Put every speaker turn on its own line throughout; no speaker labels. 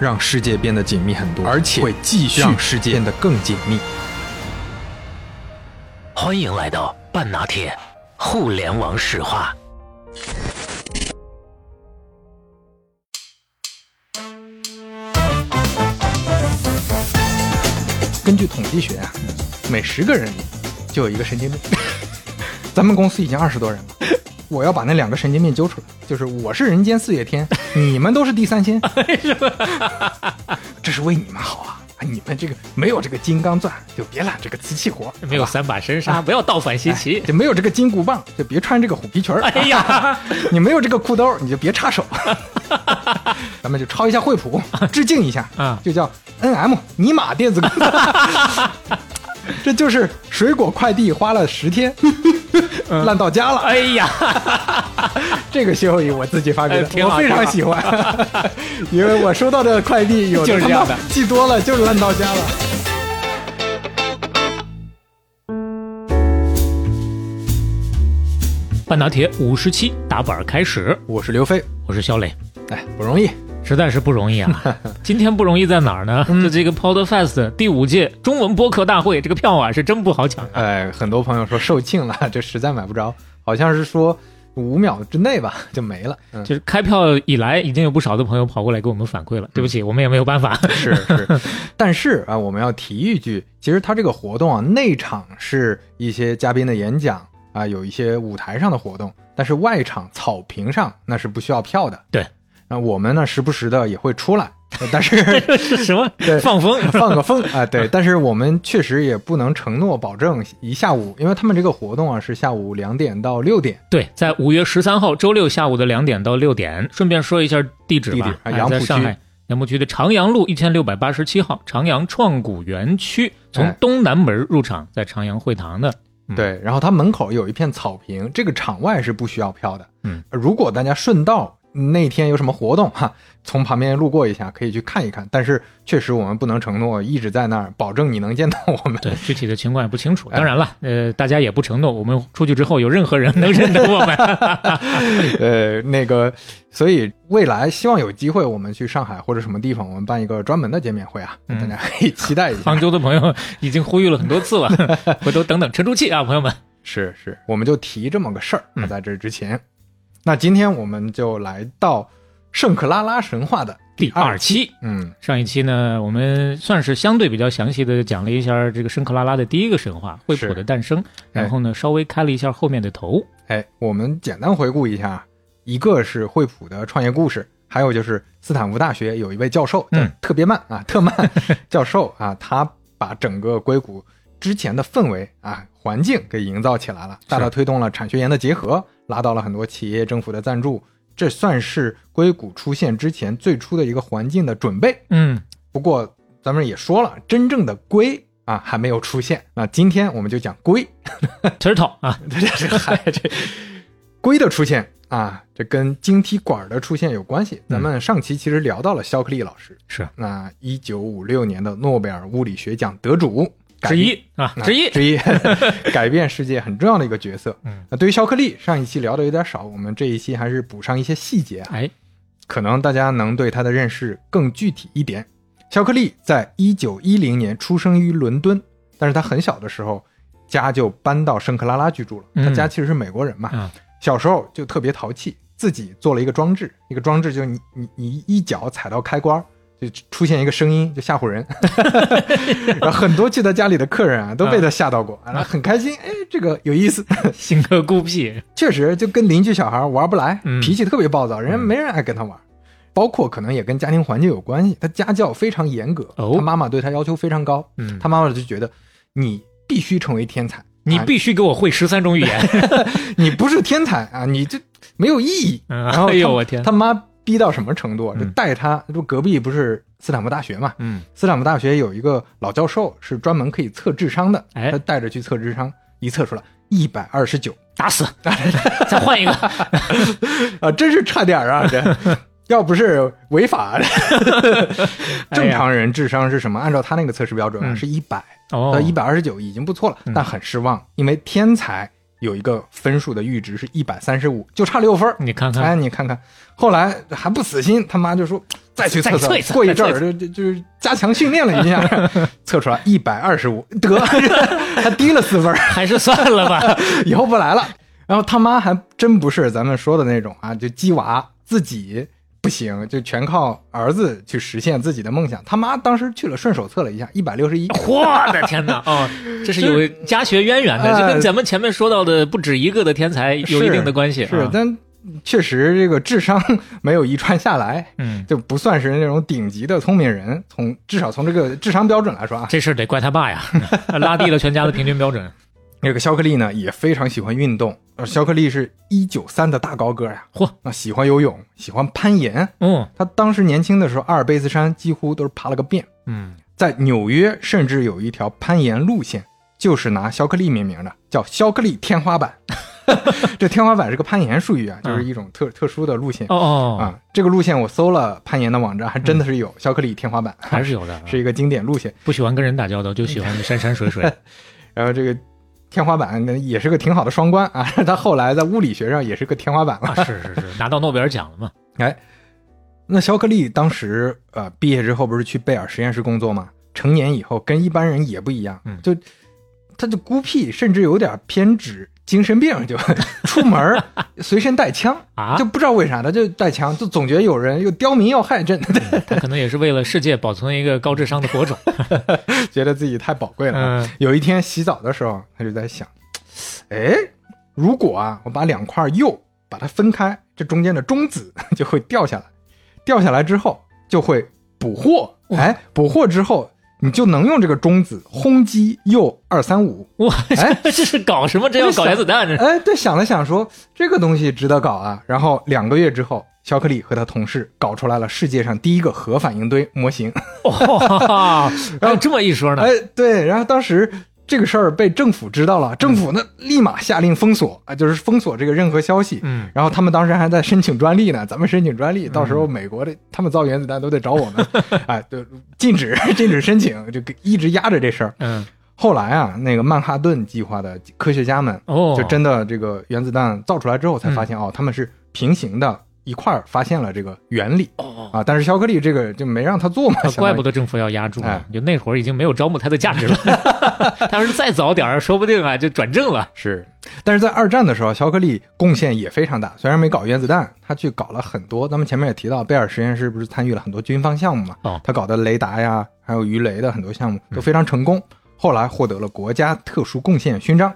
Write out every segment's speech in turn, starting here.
让世界变得紧密很多，而且会继续让世界变得更紧密。
欢迎来到半拿铁互联网史话。
根据统计学啊，每十个人里就有一个神经病。咱们公司已经二十多人了，我要把那两个神经病揪出来。就是我是人间四月天，你们都是地三鲜，这是为你们好啊！你们这个没有这个金刚钻，就别揽这个瓷器活；
没有三把神砂，不要倒反西岐；
就没有这个金箍棒，就别穿这个虎皮裙
哎呀，
你没有这个裤兜，你就别插手。咱们就抄一下惠普，致敬一下啊，就叫 N M 尼玛电子公司。这就是水果快递花了十天烂到家了。
哎呀，
这个歇后语我自己发明
的，
我非常喜欢，因为我收到的快递有
就是这样的，
寄多了就是烂到家了。
半打铁五十七打板开始，
我是刘飞，
我是肖磊，
哎，不容易。
实在是不容易啊！今天不容易在哪儿呢？就这个 Podfest 第五届中文播客大会，这个票啊是真不好抢。
哎，很多朋友说售罄了，这实在买不着。好像是说五秒之内吧 就没了。
就是开票以来，已经有不少的朋友跑过来给我们反馈了。对不起，我们也没有办法。
是是，但是啊，我们要提一句，其实它这个活动啊，内场是一些嘉宾的演讲啊，有一些舞台上的活动，但是外场草坪上那是不需要票的。
对。
那我们呢，时不时的也会出来，但是
是 什么？
对，
放风，
放个风啊！对，但是我们确实也不能承诺保证一下午，因为他们这个活动啊是下午两点到六点。
对，在五月十三号周六下午的两点到六点。顺便说一下地址吧，
杨浦
区，杨浦区的长阳路一千六百八十七号长阳创古园区，从东南门入场，在长阳会堂的。
对，然后它门口有一片草坪，这个场外是不需要票的。嗯，如果大家顺道。那天有什么活动哈？从旁边路过一下，可以去看一看。但是确实我们不能承诺一直在那儿，保证你能见到我们。
对，具体的情况也不清楚。当然了，呃，大家也不承诺我们出去之后有任何人能 认得我们。
呃，那个，所以未来希望有机会我们去上海或者什么地方，我们办一个专门的见面会啊，大家可以期待一下。
杭州的朋友已经呼吁了很多次了，回头等等沉住气啊，朋友们。
是是，我们就提这么个事儿。那在这之前。那今天我们就来到圣克拉拉神话的
第二期。
嗯，
上一期呢，我们算是相对比较详细的讲了一下这个圣克拉拉的第一个神话——惠普的诞生。然后呢，稍微开了一下后面的头。
哎，我们简单回顾一下：一个是惠普的创业故事，还有就是斯坦福大学有一位教授叫特别曼啊，特曼教授啊，他把整个硅谷之前的氛围啊环境给营造起来了，大大推动了产学研的结合。拉到了很多企业、政府的赞助，这算是硅谷出现之前最初的一个环境的准备。
嗯，
不过咱们也说了，真正的硅啊还没有出现。那今天我们就讲硅，
turtle 啊，
这这这硅的出现啊，这跟晶体管的出现有关系。咱们上期其实聊到了肖克利老师，
是
那一九五六年的诺贝尔物理学奖得主。
之一啊，之一
之一，改变世界很重要的一个角色。嗯，那对于肖克利，上一期聊的有点少，我们这一期还是补上一些细节。
哎，
可能大家能对他的认识更具体一点。肖克利在一九一零年出生于伦敦，但是他很小的时候家就搬到圣克拉拉居住了。他家其实是美国人嘛，小时候就特别淘气，自己做了一个装置，一个装置就是你你你一脚踩到开关。就出现一个声音，就吓唬人，然后很多去他家里的客人啊，都被他吓到过，然后很开心，哎，这个有意思，
性格孤僻，
确实就跟邻居小孩玩不来，脾气特别暴躁，人家没人爱跟他玩，包括可能也跟家庭环境有关系，他家教非常严格，他妈妈对他要求非常高，他妈妈就觉得你必须成为天才，
你必须给我会十三种语言，
你不是天才啊，你这没有意义。
哎呦我天，
他妈。逼到什么程度？就带他，就隔壁不是斯坦福大学嘛？
嗯，
斯坦福大学有一个老教授是专门可以测智商的，
哎
他带着去测智商，一测出来一百二十九，
打死，再换一个。
啊，真是差点儿啊！这要不是违法，正常人智商是什么？按照他那个测试标准啊，
嗯
是一百
哦
到一百二十九已经不错了，
嗯
但很失望，因为天才有一个分数的阈值是一百三十五，就差六分儿。
你看看，
哎，你看看，后来还不死心，他妈就说 再去测测过一阵儿就就就是加强训练了一下，测出来一百二十五，得 还低了四分，
还是算了吧。
以后不来了。然后他妈还真不是咱们说的那种啊，就鸡娃自己不行，就全靠儿子去实现自己的梦想。他妈当时去了顺手测了一下，一百六十一，
我的天哪！哦，这是有家学渊源的，
哎
这跟咱们前面说到的不止一个的天才有一定的关系。啊，
是但确实这个智商没有遗传下来，
嗯，
就不算是那种顶级的聪明人。从至少从这个智商标准来说啊，
这事儿得怪他爸呀，拉低了全家的平均标准。
那个肖克利呢也非常喜欢运动。呃，肖克利是一九三的大高个呀，
嚯，
那，喜欢游泳，喜欢攀岩。
嗯
他当时年轻的时候，阿尔卑斯山几乎都是爬了个遍。
嗯，
在纽约，甚至有一条攀岩路线，就是拿肖克利命名的，叫肖克利天花板。这天花板是个攀岩术语啊，就是一种特、特殊的路线
哦哦，
啊。这个路线我搜了攀岩的网站，还真的是有肖克利天花板，
还是有的。
是一个经典路线。
不喜欢跟人打交道，就喜欢山山水水。
然后这个天花板呢也是个挺好的双关啊，他后来在物理学上也是个天花板了。
啊，是是是，拿到诺贝尔奖了嘛？
哎那肖克利当时呃毕业之后不是去贝尔实验室工作吗？成年以后跟一般人也不一样，
嗯
就他就孤僻，甚至有点偏执精神病，就 出门儿随身带枪
啊
就不知道为啥他就带枪，就总觉得有人又刁民要害朕，
他可能也是为了世界保存一个高智商的火种。
觉得自己太宝贵了。
嗯
有一天洗澡的时候，他就在想，哎，如果啊我把两块釉把它分开，这中间的中子 就会掉下来，掉下来之后就会捕获，哎，捕获之后你就能用这个中子轰击铀二三五。
哇，
哎
这是搞什么？这要搞原子弹？这
哎，对，想了想说这个东西值得搞啊。然后两个月之后，肖克利和他同事搞出来了世界上第一个核反应堆模型。
哇，然后这么一说呢？
哎，对，然后当时这个事儿被政府知道了，政府呢立马下令封锁啊，就是封锁这个任何消息。
嗯，
然后他们当时还在申请专利呢，咱们申请专利，到时候美国的他们造原子弹都得找我们，哎，对，禁止 禁止申请，就给一直压着这事儿。
嗯，
后来啊，那个曼哈顿计划的科学家们
哦，
就真的这个原子弹造出来之后，才发现、哦，他们是平行的一块儿发现了这个原理
哦，
啊，但是肖克利这个就没让他做嘛，
怪不得政府要压住
哎，
就那会儿已经没有招募他的价值了。他要是再早点儿，说不定啊就转正了。
是，但是在二战的时候，肖克利贡献也非常大。虽然没搞原子弹，他去搞了很多。咱们前面也提到，贝尔实验室不是参与了很多军方项目嘛？
哦
他搞的雷达呀，还有鱼雷的很多项目都非常成功。后来获得了国家特殊贡献勋章，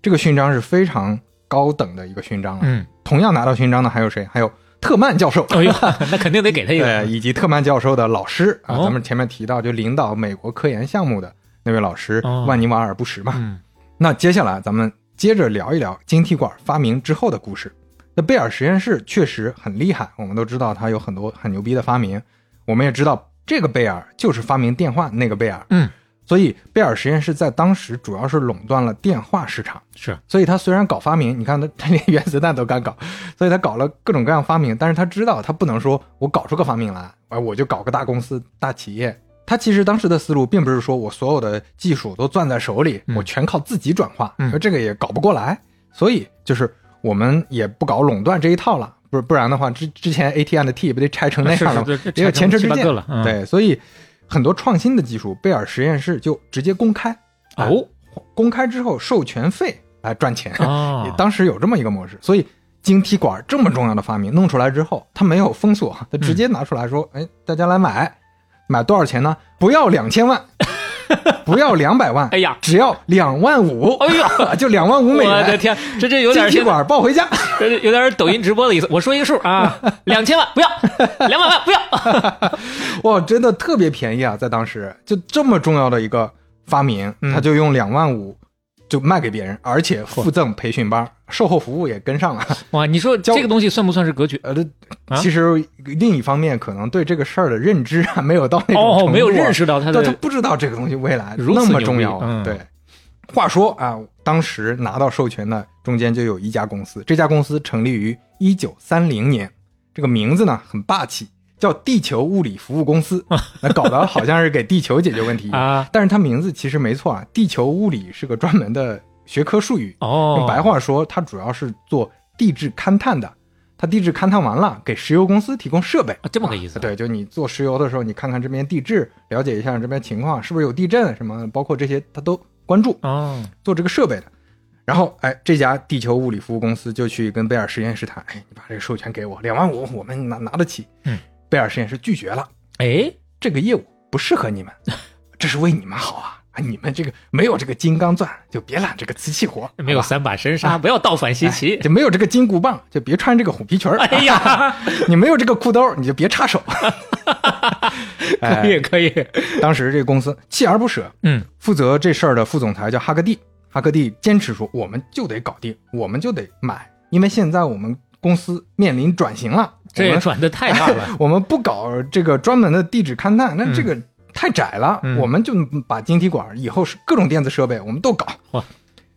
这个勋章是非常高等的一个勋章了。
嗯，
同样拿到勋章的还有谁？还有特曼教授。
哎呦，那肯定得给他一
对，
个。
以及特曼教授的老师啊，
哦
咱们前面提到就领导美国科研项目的那位老师、
哦
万尼瓦尔布什嘛。
嗯
那接下来咱们接着聊一聊晶体管发明之后的故事。那贝尔实验室确实很厉害，我们都知道他有很多很牛逼的发明。我们也知道这个贝尔就是发明电话那个贝尔，
嗯，
所以贝尔实验室在当时主要是垄断了电话市场。
是
所以他虽然搞发明，你看他他 连原子弹都敢搞，所以他搞了各种各样发明，但是他知道他不能说我搞出个发明来，哎，我就搞个大公司、大企业。他其实当时的思路并不是说我所有的技术都攥在手里，
嗯
我全靠自己转化，
嗯
这个也搞不过来。所以就是我们也不搞垄断这一套了，不不然的话，之之前 AT&T 不得拆成那样了吗？
是是
也有前车之鉴对，所以很多创新的技术，贝尔实验室就直接公开，哎
哦
公开之后授权费来赚钱。
哦，
当时有这么一个模式，所以晶体管这么重要的发明弄出来之后，它没有封锁，它直接拿出来说：“哎，大家来买，买多少钱呢？不要两千万，不要两百万，
哎呀，
只要两万五，
哎呦，
就两万五美元。
我的天，这这有点
晶体管抱回家，
这有点抖音直播的意思。我说一个数啊，两千万不要，两百万不要。
哇，真的特别便宜啊！在当时，就这么重要的一个发明，
嗯
他就用两万五就卖给别人，而且附赠培训班，售后服务也跟上了。
哇，你说
交
这个东西算不算是格局？
呃，其实另一方面，可能对这个事儿的认知啊，没有到那种程
哦，
度
没有认识到他
对他
的
不知道这个东西未来
如此
那么重要。
嗯
对，话说啊，当时拿到授权的中间就有一家公司，这家公司成立于一九三零年，这个名字呢很霸气，叫地球物理服务公司，那搞得好像是给地球解决问题
啊。
但是它名字其实没错啊，地球物理是个专门的学科术语，
哦，
用白话说，它主要是做地质勘探的。它地质勘探完了，给石油公司提供设备，
啊这么个意思
啊对，就你做石油的时候，你看看这边地质，了解一下这边情况，是不是有地震什么，包括这些，他都关注，
哦，
做这个设备的。然后，哎，这家地球物理服务公司就去跟贝尔实验室谈，哎，你把这个授权给我，两万五，我们拿拿得起。
嗯，
贝尔实验室拒绝了，
哎，
这个业务不适合你们，这是为你们好啊！啊，你们这个没有这个金刚钻，就别揽这个瓷器活，
没有三把神沙，不要倒反西奇。
就没有这个金箍棒，就别穿这个虎皮裙儿。
哎呀，
你没有这个裤兜，你就别插手。
可以可以，
当时这个公司锲而不舍，
嗯，
负责这事儿的副总裁叫哈克蒂，哈克蒂坚持说，我们就得搞定，我们就得买，因为现在我们公司面临转型了，
这也转的太大了。
我们不搞这个专门的地质勘探，那这个太窄了，
嗯
我们就把晶体管以后是各种电子设备我们都搞。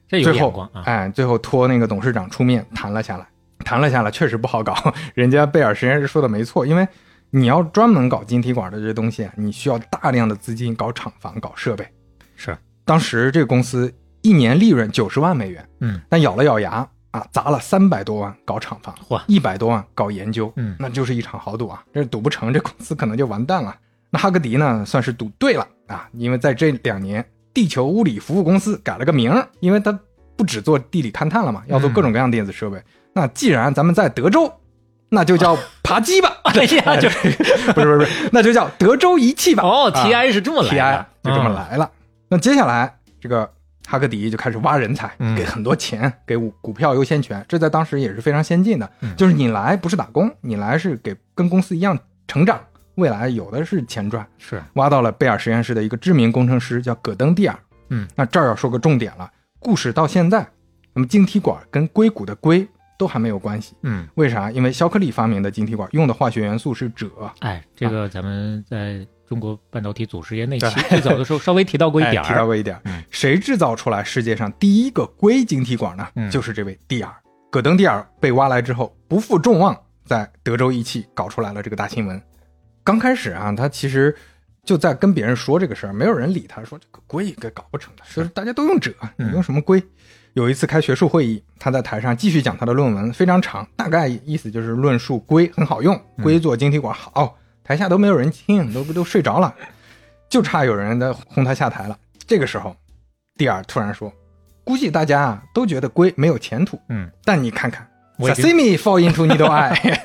这有
最后
眼光，啊！
哎，最后托那个董事长出面谈了下来，谈了下来，确实不好搞。人家贝尔实验室说的没错，因为你要专门搞晶体管的这些东西啊，你需要大量的资金搞厂房、搞设备。
是，
当时这个公司一年利润九十万美元，
嗯，
但咬了咬牙啊，砸了三百多万搞厂房，
嚯
一百多万搞研究，
嗯
那就是一场豪赌啊！这赌不成，这公司可能就完蛋了。那哈格迪呢，算是赌对了啊，因为在这两年，地球物理服务公司改了个名儿，因为它不只做地理勘探了嘛，要做各种各样电子设备。那既然咱们在德州，那就叫 扒鸡吧。
哎呀，就
不是不是不是，那就叫德州仪器吧。
哦
啊
，TI 是这么来
TI
的，
就这么
嗯。
来了。那接下来这个哈克迪就开始挖人才，
嗯
给很多钱，给股股票优先权，这在当时也是非常先进的。
嗯
就是你来不是打工，你来是给跟公司一样成长，未来有的是钱赚。
是，
挖到了贝尔实验室的一个知名工程师叫葛登蒂尔。
嗯，
那这儿要说个重点了，故事到现在，那么晶体管跟硅谷的硅都还没有关系。
嗯，
为啥？因为肖克利发明的晶体管用的化学元素是锗。
哎，这个咱们在中国半导体祖师爷那期最早的时候稍微提到过一点
哎提到。过一点儿。
嗯
谁制造出来世界上第一个硅晶体管呢？
嗯
就是这位蒂尔。戈登蒂尔被挖来之后，不负众望，在德州仪器搞出来了这个大新闻。刚开始啊，他其实就在跟别人说这个事儿，没有人理他，说这个硅给搞不成的，就是大家都用锗，你
嗯
用什么硅？有一次开学术会议，他在台上继续讲他的论文，非常长，大概意思就是论述硅很好用，硅做晶体管好。台下都没有人听，都都睡着了，就差有人在轰他下台了。这个时候，蒂尔突然说：“估计大家啊都觉得龟没有前途，
嗯，
但你看看
我
Sasimi fall into needle eye，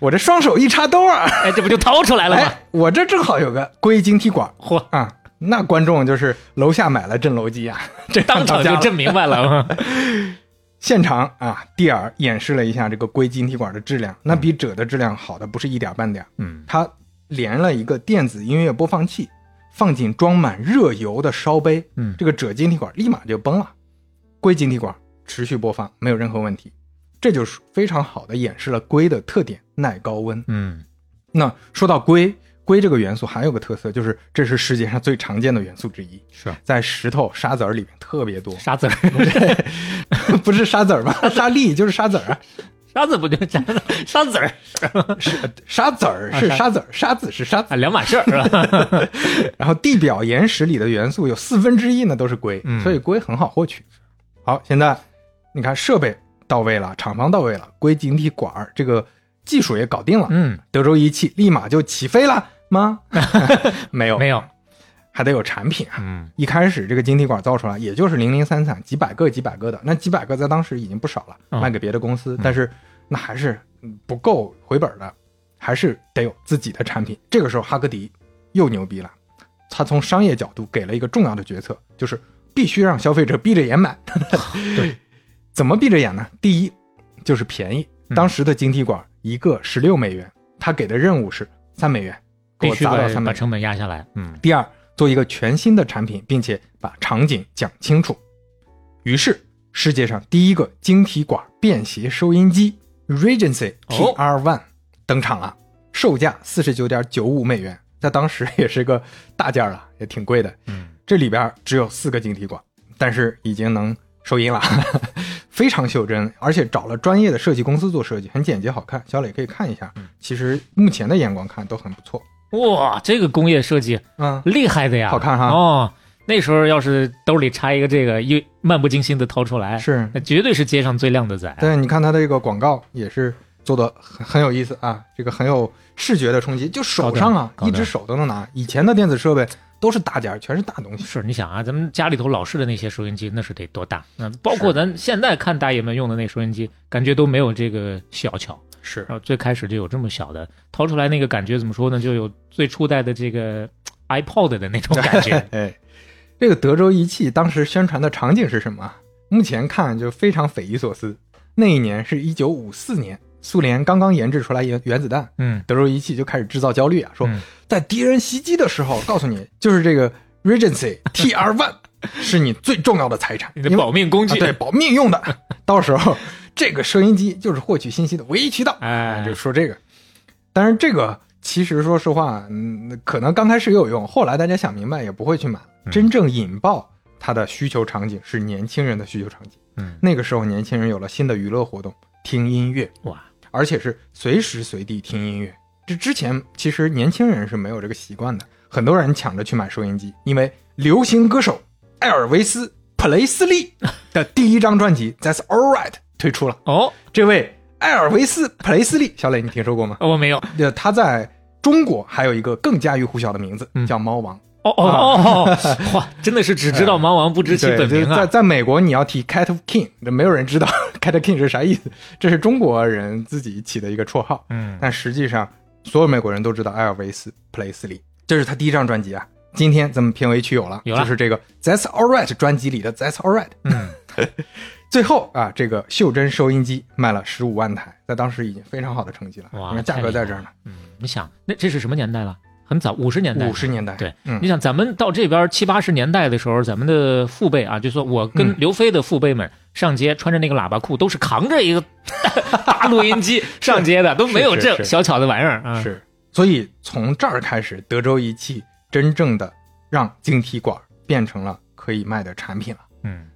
我这双手一插兜啊，
哎，这不就掏出来了吗？
哎，我这正好有个龟晶体管
嚯，
啊。”那观众就是楼下买了震楼机啊，这
当场就震明白了。
现场啊，蒂尔演示了一下这个硅晶体管的质量，那比锗的质量好的不是一点半点。
嗯，
他连了一个电子音乐播放器，放进装满热油的烧杯，
嗯
这个锗晶体管立马就崩了，硅晶体管持续播放没有任何问题，这就是非常好的演示了硅的特点，耐高温。
嗯，
那说到硅，硅这个元素还有个特色，就是这是世界上最常见的元素之一，
是
在石头、沙子儿里面特别多，
沙子儿，
不是沙子儿吧？沙粒就是沙子儿啊，
沙子不就沙子沙子儿
是沙子儿是
啊沙
沙子儿，沙子是沙子
啊，两码事儿是吧？
然后地表岩石里的元素有四分之一呢都是硅，
嗯
所以硅很好获取。好，现在你看设备到位了，厂房到位了，硅晶体管儿这个技术也搞定了，
嗯，
德州仪器立马就起飞了吗？没有，
没有，
还得有产品啊。
嗯
一开始这个晶体管造出来也就是零零散散几百个几百个的，那几百个在当时已经不少了，
嗯
卖给别的公司，但是那还是嗯不够回本的，还是得有自己的产品。这个时候哈格迪又牛逼了，他从商业角度给了一个重要的决策，就是必须让消费者闭着眼买。对，怎么闭着眼呢？第一就是便宜，
嗯
当时的晶体管一个十六美元，他给的任务是三美元，
必须把
砸到三美元。
把成本压下来。嗯
第二，做一个全新的产品，并且把场景讲清楚。于是，世界上第一个晶体管便携收音机 Regency
哦
TR One 登场了，售价四十九点九五美元，在当时也是个大件儿了，也挺贵的。
嗯，
这里边只有四个晶体管，但是已经能收音了，非常袖珍，而且找了专业的设计公司做设计，很简洁好看。小磊可以看一下，其实目前的眼光看都很不错。
哇，这个工业设计
嗯，
厉害的呀，
好看哈
哦，那时候要是兜里插一个这个，一漫不经心的掏出来，
是
那绝对是街上最靓的仔。
对，你看它的这个广告也是做的很很有意思啊，这个很有视觉的冲击，就手上啊，一只手都能拿。以前的电子设备都是大件儿，全是大东西。
是，你想啊，咱们家里头老式的那些收音机，那是得多大？那包括咱现在看大爷们用的那收音机，感觉都没有这个小巧。
是
然后最开始就有这么小的，掏出来那个感觉怎么说呢？就有最初代的这个 iPod 的那种感觉。
哎，这个德州仪器当时宣传的场景是什么？目前看就非常匪夷所思。那一年是一九五四年，苏联刚刚研制出来原原子弹，
嗯，
德州仪器就开始制造焦虑啊，说
嗯
在敌人袭击的时候，告诉你就是这个 Regency TR One 是你最重要的财产，
你的保命工具。
啊对，保命用的。到时候这个收音机就是获取信息的唯一渠道。
哎
就说这个。但是这个其实说实话，嗯，可能刚开始有用，后来大家想明白也不会去买。
嗯
真正引爆它的需求场景是年轻人的需求场景。
嗯，
那个时候年轻人有了新的娱乐活动，听音乐，
哇，
而且是随时随地听音乐。这之前其实年轻人是没有这个习惯的，很多人抢着去买收音机，因为流行歌手艾尔维斯·普雷斯利的第一张专辑《That's All Right》推出了。
哦，
这位艾尔维斯·普雷斯利，小磊你听说过吗？
我没有。
呃，他在中国还有一个更家喻户晓的名字，
嗯
叫猫王。
哦哦哦哦，哇，真的是只知道猫王不知其
对，
本名啊！
在在美国，你要提 Cat King，这没有人知道 Cat King 是啥意思，这是中国人自己起的一个绰号。
嗯，
但实际上，所有美国人都知道艾尔维斯·普雷斯利，这是他第一张专辑啊。今天咱们片尾曲有了，
有了
就是这个 That's All Right 专辑里的 That's All Right。
嗯，
最后啊，这个袖珍收音机卖了十五万台，在当时已经非常好的成绩了。
哇
你看价格在这儿呢，
嗯，你想，那这是什么年代了？很早，五十年代。
五十年代。
对，
嗯
你想，咱们到这边七八十年代的时候，咱们的父辈啊，就说我跟
嗯
刘飞的父辈们上街，穿着那个喇叭裤，都是扛着一个大录音机 上街的，都没有这小巧的玩意儿啊。
是，所以从这儿开始，德州仪器真正的让晶体管变成了可以卖的产品了。
嗯，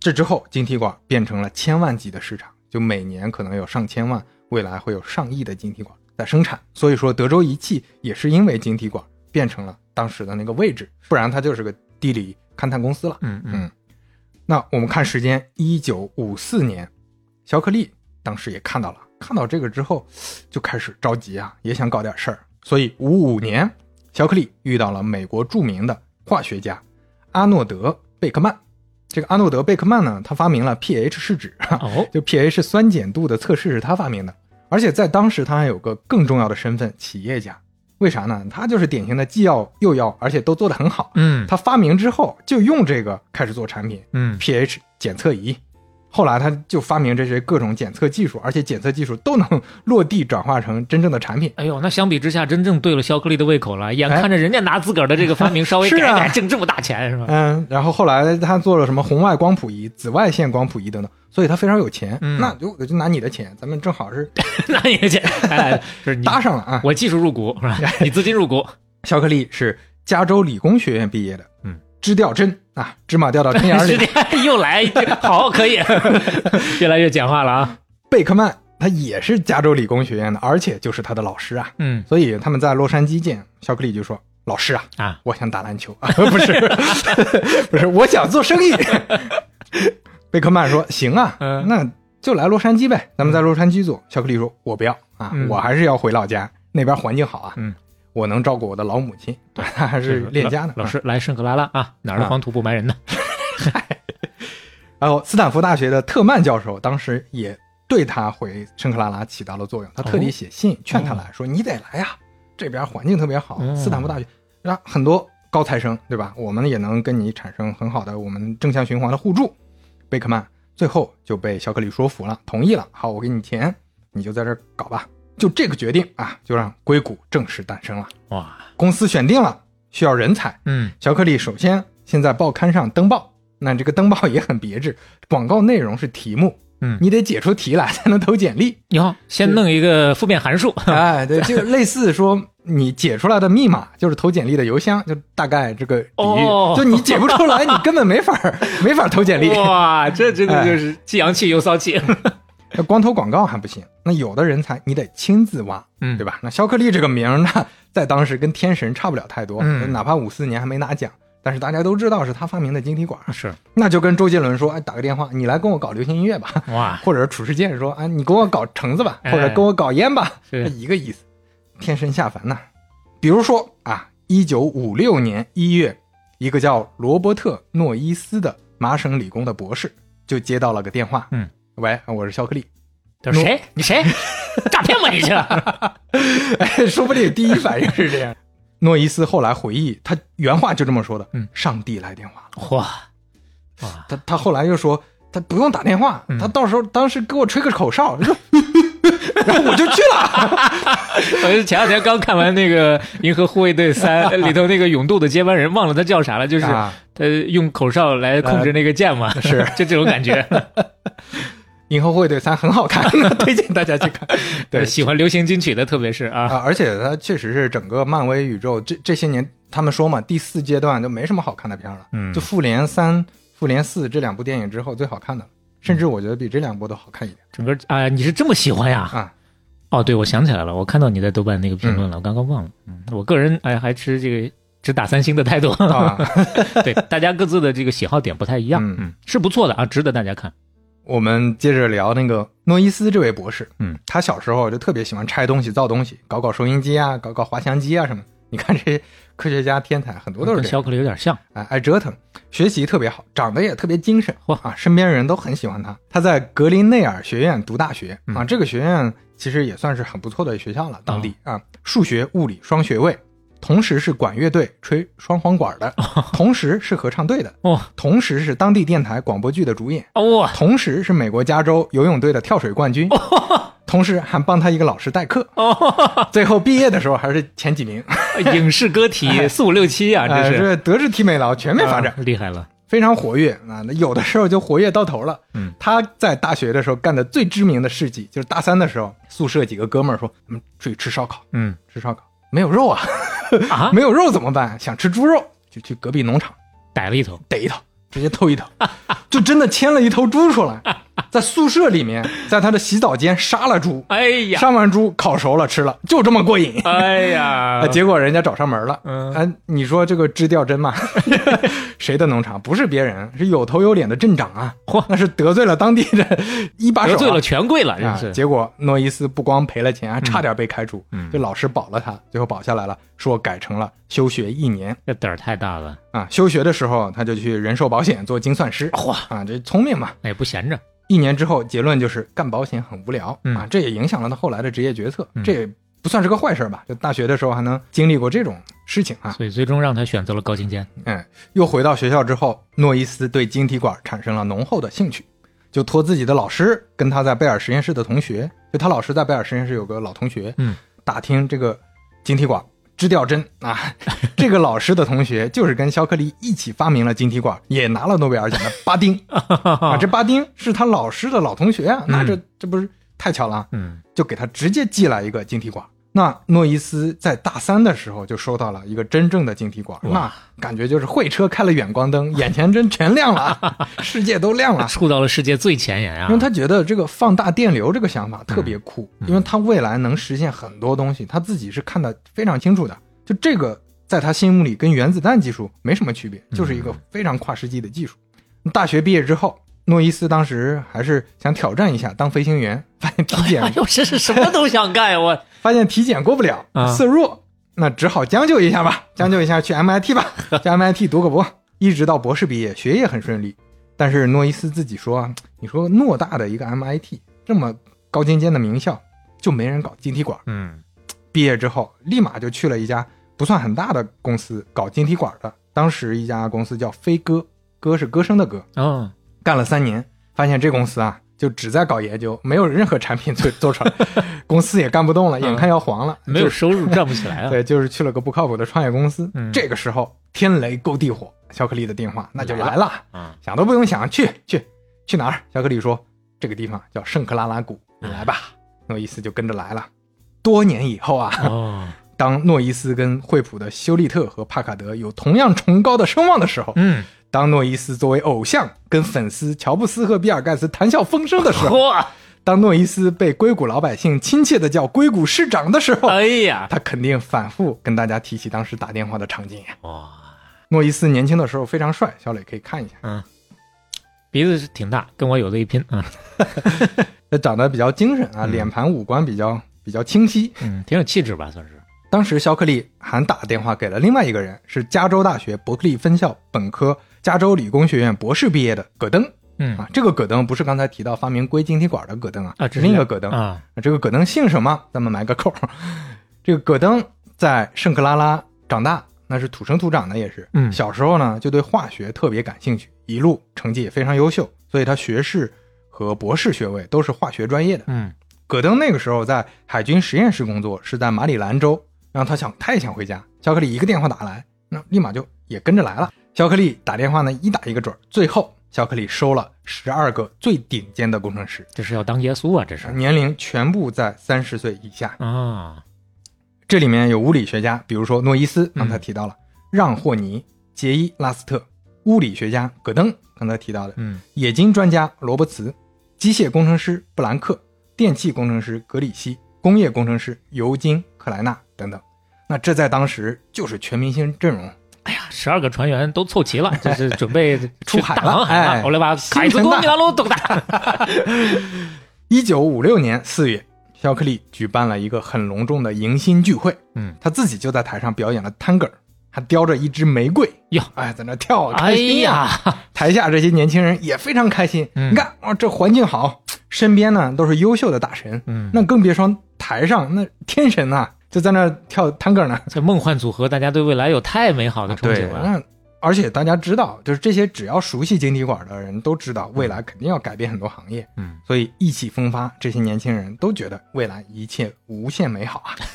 这之后，晶体管变成了千万级的市场，就每年可能有上千万，未来会有上亿的晶体管在生产。所以说，德州仪器也是因为晶体管变成了当时的那个位置，不然它就是个地理勘探公司了。
嗯嗯
嗯，那我们看时间，一九五四年，肖克利当时也看到了，看到这个之后就开始着急啊，也想搞点事儿。所以五五年，肖克利遇到了美国著名的化学家阿诺德·贝克曼。这个阿诺德·贝克曼呢，他发明了 pH 试纸，
哦，
就 pH 酸碱度的测试是他发明的，而且在当时他还有个更重要的身份——企业家。为啥呢？他就是典型的既要又要，而且都做得很好。
嗯
他发明之后就用这个开始做产品
嗯
，pH 检测仪，后来他就发明这些各种检测技术，而且检测技术都能落地转化成真正的产品。
哎呦，那相比之下，真正对了肖克利的胃口了。眼看着人家拿自个儿的这个发明稍微 改改，挣这么大钱是吧？
嗯，然后后来他做了什么红外光谱仪、紫外线光谱仪等等，所以他非常有钱。
嗯
那就我就拿你的钱，咱们正好是
拿你的钱，哎，就是你
搭上了啊。
我技术入股是吧？你资金入股，
肖克利是加州理工学院毕业的，
嗯，
支掉针啊，芝麻掉到针眼里。
又来好，可以，越来越简化了啊。
贝克曼他也是加州理工学院的，而且就是他的老师啊，
嗯。
所以他们在洛杉矶见，肖克利就说：“老师啊，
啊，
我想打篮球。啊，不是，不是，我想做生意。”贝克曼说：“行啊，
嗯。
那就来洛杉矶呗，咱们在洛杉矶做。”肖克利说：“我不要啊，
嗯。
我还是要回老家，那边环境好啊，
嗯，
我能照顾我的老母亲，对，他 还是恋家呢。
老师来圣克拉拉啊，哪儿的
啊
黄土不埋人呢？
然后斯坦福大学的特曼教授当时也对他回圣克拉拉起到了作用，他特地写信劝他来说：“你得来呀，这边环境特别好，
哦
斯坦福大学让很多高材生，对吧？我们也能跟你产生很好的我们正向循环的互助。”贝克曼最后就被肖克利说服了，同意了。好，我给你钱，你就在这儿搞吧。就这个决定啊，就让硅谷正式诞生了。
哇，
公司选定了，需要人才。
嗯
小克利首先先在报刊上登报，那这个登报也很别致，广告内容是题目，
嗯
你得解出题来才能投简历。
你好，先弄一个负面函数，
哎，对，就类似说你解出来的密码就是投简历的邮箱，就大概这个比喻。
哦
就你解不出来，你根本没法没法投简历。
哇，这真的就是既洋气又骚气。
那光投广告还不行，那有的人才你得亲自挖，
嗯
对吧？那肖克利这个名儿呢，在当时跟天神差不了太多，
嗯
哪怕五四年还没拿奖，但是大家都知道是他发明的晶体管，
是
那就跟周杰伦说，哎，打个电话，你来跟我搞流行音乐吧，
哇，
或者是褚时健说，哎，你给我搞橙子吧，
哎
或者跟我搞烟吧，
是
一个意思。天神下凡呐，比如说啊，一九五六年一月，一个叫罗伯特·诺伊斯的麻省理工的博士就接到了个电话，
嗯，
喂，我是肖克利，
他说谁？你谁？诈骗吧你这？
哎，说不定第一反应是这样。诺伊斯后来回忆，他原话就这么说的：“
嗯，
上帝来电话了。
哇哇，
他他后来又说，他不用打电话，
嗯
他到时候当时给我吹个口哨，说然后我就去了。
我是前两天刚看完那个《银河护卫队三》里头那个勇度的接班人，忘了他叫啥了，就是
啊，
他用口哨来控制那个剑嘛，
是
就这种感觉。
《银河护卫队三》很好看，推荐大家去看。对
喜欢流行金曲的，特别是啊，
啊，而且它确实是整个漫威宇宙这这些年，他们说嘛，第四阶段就没什么好看的片了。
嗯
就复联三、复联四这两部电影之后最好看的，甚至我觉得比这两部都好看一点
整个啊，你是这么喜欢呀？
啊。
哦，对，我想起来了，我看到你在豆瓣那个评论了，我刚刚忘了。嗯，我个人哎还持这个只打三星的态度。
啊，
对，大家各自的这个喜好点不太一样，
嗯
嗯，是不错的啊，值得大家看。
我们接着聊那个诺伊斯这位博士，
嗯，
他小时候就特别喜欢拆东西、造东西，搞搞收音机啊，搞搞滑翔机啊什么。你看这些科学家天才，很多都是这样，
跟肖克利有点像。
哎，爱折腾，学习特别好，长得也特别精神，
哇
啊，身边人都很喜欢他。他在格林内尔学院读大学啊，
嗯
这个学院其实也算是很不错的学校了，当地啊，数学、物理双学位。同时是管乐队吹双簧管的，同时是合唱队的，
哦。
同时是当地电台广播剧的主演，
哦
同时是美国加州游泳队的跳水冠军，同时还帮他一个老师代课，
哦，
最后毕业的时候还是前几名，
影视歌体四五六七啊，
哎
这是。
这德智体美劳全面发展，
啊厉害了。
非常活跃啊。那有的时候就活跃到头了。
嗯，
他在大学的时候干的最知名的事迹，就是大三的时候，宿舍几个哥们儿说：“我们出去吃烧烤，
嗯。
吃烧烤。没有肉啊，
啊，
没有肉怎么办？想吃猪肉，就去隔壁农场
逮了一头，
逮一头，直接偷一头，就真的牵了一头猪出来，在宿舍里面，在他的洗澡间杀了猪，
哎呀，
杀完猪烤熟了吃了，就这么过瘾。
哎呀
啊，，结果人家找上门了。
嗯
哎，你说这个支调针吗，谁的农场？不是别人，是有头有脸的镇长啊！
嚯
那是得罪了当地的一把手、啊，
得罪了权贵了，真
啊！
是。
结果诺伊斯不光赔了钱，还差点被开除。
嗯
就老师保了他，最后保下来了，说改成了休学一年
这胆儿太大了，
啊。休学的时候，他就去人寿保险做精算师。
嚯，
啊，这聪明嘛！
那也不闲着。
一年之后，结论就是干保险很无聊、
嗯
啊，这也影响了他后来的职业决策。
嗯
这也不算是个坏事吧？就大学的时候还能经历过这种事情啊。
所以最终让他选择了高精尖。
嗯，又回到学校之后，诺伊斯对晶体管产生了浓厚的兴趣，就托自己的老师跟他在贝尔实验室的同学，就他老师在贝尔实验室有个老同学，
嗯，
打听这个晶体管。支吊针啊，这个老师的同学就是跟肖克利一起发明了晶体管，也拿了诺贝尔奖的巴丁 啊，这巴丁是他老师的老同学啊，那这这不是太巧了啊？
嗯，
就给他直接寄来一个晶体管。那诺伊斯在大三的时候就收到了一个真正的晶体管，那感觉就是会车开了远光灯，眼前真全亮了，世界都亮了。
触到了世界最前沿啊！
因为他觉得这个放大电流这个想法特别酷，
嗯
因为他未来能实现很多东西，他自己是看得非常清楚的。就这个在他心目里跟原子弹技术没什么区别，就是一个非常跨世纪的技术。大学毕业之后，诺伊斯当时还是想挑战一下当飞行员，发现体检
哎呦，这是什么都想干呀！我
发现体检过不了
啊，
色弱，那只好将就一下吧，将就一下去 MIT 吧，去 MIT 读个博，一直到博士毕业，学业很顺利。但是诺伊斯自己说啊，你说偌大的一个 MIT，这么高尖尖的名校，就没人搞晶体管。
嗯
毕业之后，立马就去了一家不算很大的公司搞晶体管的，当时一家公司叫飞歌，歌是歌声的歌，
哦，
干了三年，发现这公司啊，就只在搞研究，没有任何产品做做出来，公司也干不动了，眼看要黄了，
没有收入赚不起来了！
对，就是去了个不靠谱的创业公司。
嗯
这个时候，天雷勾地火，肖克利的电话那就来了，
啊，
想都不用想，去去去哪儿？肖克利说这个地方叫圣克拉拉谷，你来吧。诺伊斯就跟着来了。多年以后啊，
哦，
当诺伊斯跟惠普的休利特和帕卡德有同样崇高的声望的时候，
嗯，
当诺伊斯作为偶像跟粉丝乔布斯和比尔盖茨谈笑风生的时候，当诺伊斯被硅谷老百姓亲切的叫硅谷市长的时候，
哎呀，
他肯定反复跟大家提起当时打电话的场景呀。
哇，
诺伊斯年轻的时候非常帅，小磊可以看一下，
嗯，鼻子是挺大，跟我有的一拼啊，
他长得比较精神啊，
嗯
脸盘五官比较比较清晰。
嗯，挺有气质吧，算是。
当时肖克利还打电话给了另外一个人，是加州大学伯克利分校本科、加州理工学院博士毕业的葛登
嗯
啊。这个葛登不是刚才提到发明硅晶体管的葛登啊，
啊，
是另一个葛登。
啊，
这个葛登姓什么？咱们埋个扣。这个葛登在圣克拉拉长大，那是土生土长的，也是。
嗯
小时候呢就对化学特别感兴趣，一路成绩也非常优秀，所以他学士和博士学位都是化学专业的。
嗯
葛登那个时候在海军实验室工作，是在马里兰州。然后他想，他也想回家。巧克力一个电话打来，那立马就也跟着来了。肖克利打电话呢，一打一个准儿。最后，肖克利收了十二个最顶尖的工程师，
这是要当耶稣啊，这是
年龄全部在三十岁以下。
啊，
这里面有物理学家，比如说诺伊斯，刚才提到了；让霍尼、杰伊拉斯特；物理学家戈登，刚才提到的；
嗯
冶金专家罗伯茨；机械工程师布兰克；电气工程师格里希；工业工程师尤金克莱纳等等。那这在当时就是全明星阵容，
哎呀，十二个船员都凑齐了，这是准备
出海了
大航海。我来把凯子公米拉罗懂大。
一九五六年四月，肖克利举办了一个很隆重的迎新聚会，
嗯，
他自己就在台上表演了探戈，还叼着一支玫瑰，
哟，
哎，在那跳，
哎
开心呀！
呀，
台下这些年轻人也非常开心。
嗯
你看，哇，这环境好，身边呢都是优秀的大神，
嗯，
那更别说台上那天神呐、就在那跳探戈呢。
这梦幻组合，大家对未来有太美好的憧，憬了。
那而且大家知道，就是这些只要熟悉晶体管的人都知道，未来肯定要改变很多行业，
嗯，
所以意气风发，这些年轻人都觉得未来一切无限美好啊。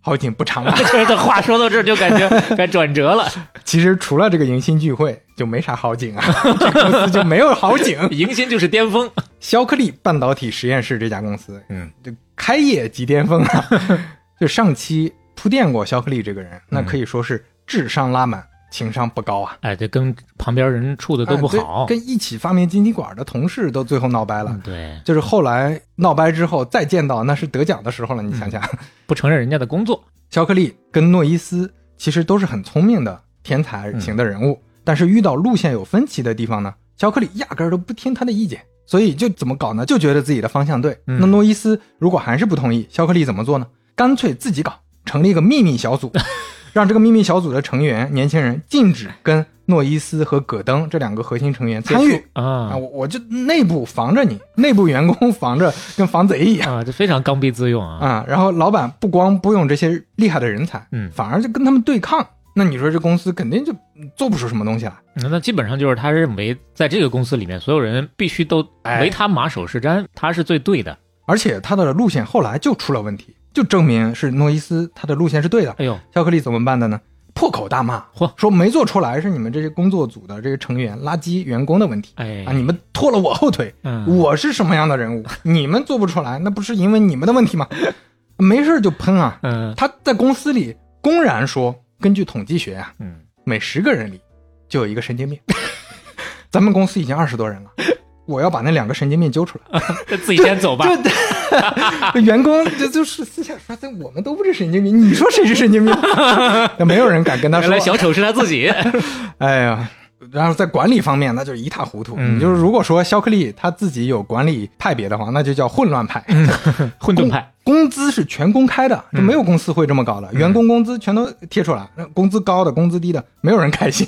好景不长啊！
这 这话说到这儿就感觉该转折了，
其实除了这个迎新聚会，就没啥好景啊，这公司就没有好景。
迎新就是巅峰。
肖克利半导体实验室这家公司，
嗯，
就开业即巅峰啊！就上期铺垫过肖克利这个人，那可以说是智商拉满，情商不高啊，
哎，这跟旁边人处的都不
哎
好。
对跟一起发明晶体管的同事都最后闹掰了。
嗯对，
就是后来闹掰之后，再见到那是得奖的时候了。你想想，
不承认人家的工作。
肖克利跟诺伊斯其实都是很聪明的天才型的人物，但是遇到路线有分歧的地方呢，肖克利压根儿都不听他的意见，所以就怎么搞呢？就觉得自己的方向对。
嗯
那诺伊斯如果还是不同意，肖克利怎么做呢？干脆自己搞，成立一个秘密小组，让这个秘密小组的成员年轻人禁止跟诺伊斯和葛登这两个核心成员参与。啊，
啊
我我就内部防着你，内部员工防着跟防贼一样
啊，这非常刚愎自用啊。
啊。然后老板不光不用这些厉害的人才，
嗯
反而就跟他们对抗。那你说这公司肯定就做不出什么东西来。
那那基本上就是他认为，在这个公司里面，所有人必须都
哎
唯他马首是瞻，他是最对的。
而且他的路线后来就出了问题，就证明是诺伊斯他的路线是对的。
哎呦，
肖克利怎么办的呢？破口大骂，
嚯
说没做出来是你们这些工作组的这些成员垃圾员工的问题
哎
啊！你们拖了我后腿，
嗯，
我是什么样的人物，你们做不出来，那不是因为你们的问题吗？没事就喷啊！
嗯
他在公司里公然说，根据统计学啊，
嗯，
每十个人里就有一个神经病。咱们公司已经二十多人了，我要把那两个神经病揪出来。
这 自己先走吧。
这 员工就就是私下说，这我们都不是神经病，你说谁是神经病？那没有人敢跟他说
原来。小丑是他自己。
哎呀，然后在管理方面，那就是一塌糊涂。
嗯
你就是如果说肖克利他自己有管理派别的话，那就叫混乱派。
混沌派。
工资是全公开的，
嗯
就没有公司会这么搞的。员工工资全都贴出来，工资高的、工资低的，没有人开心，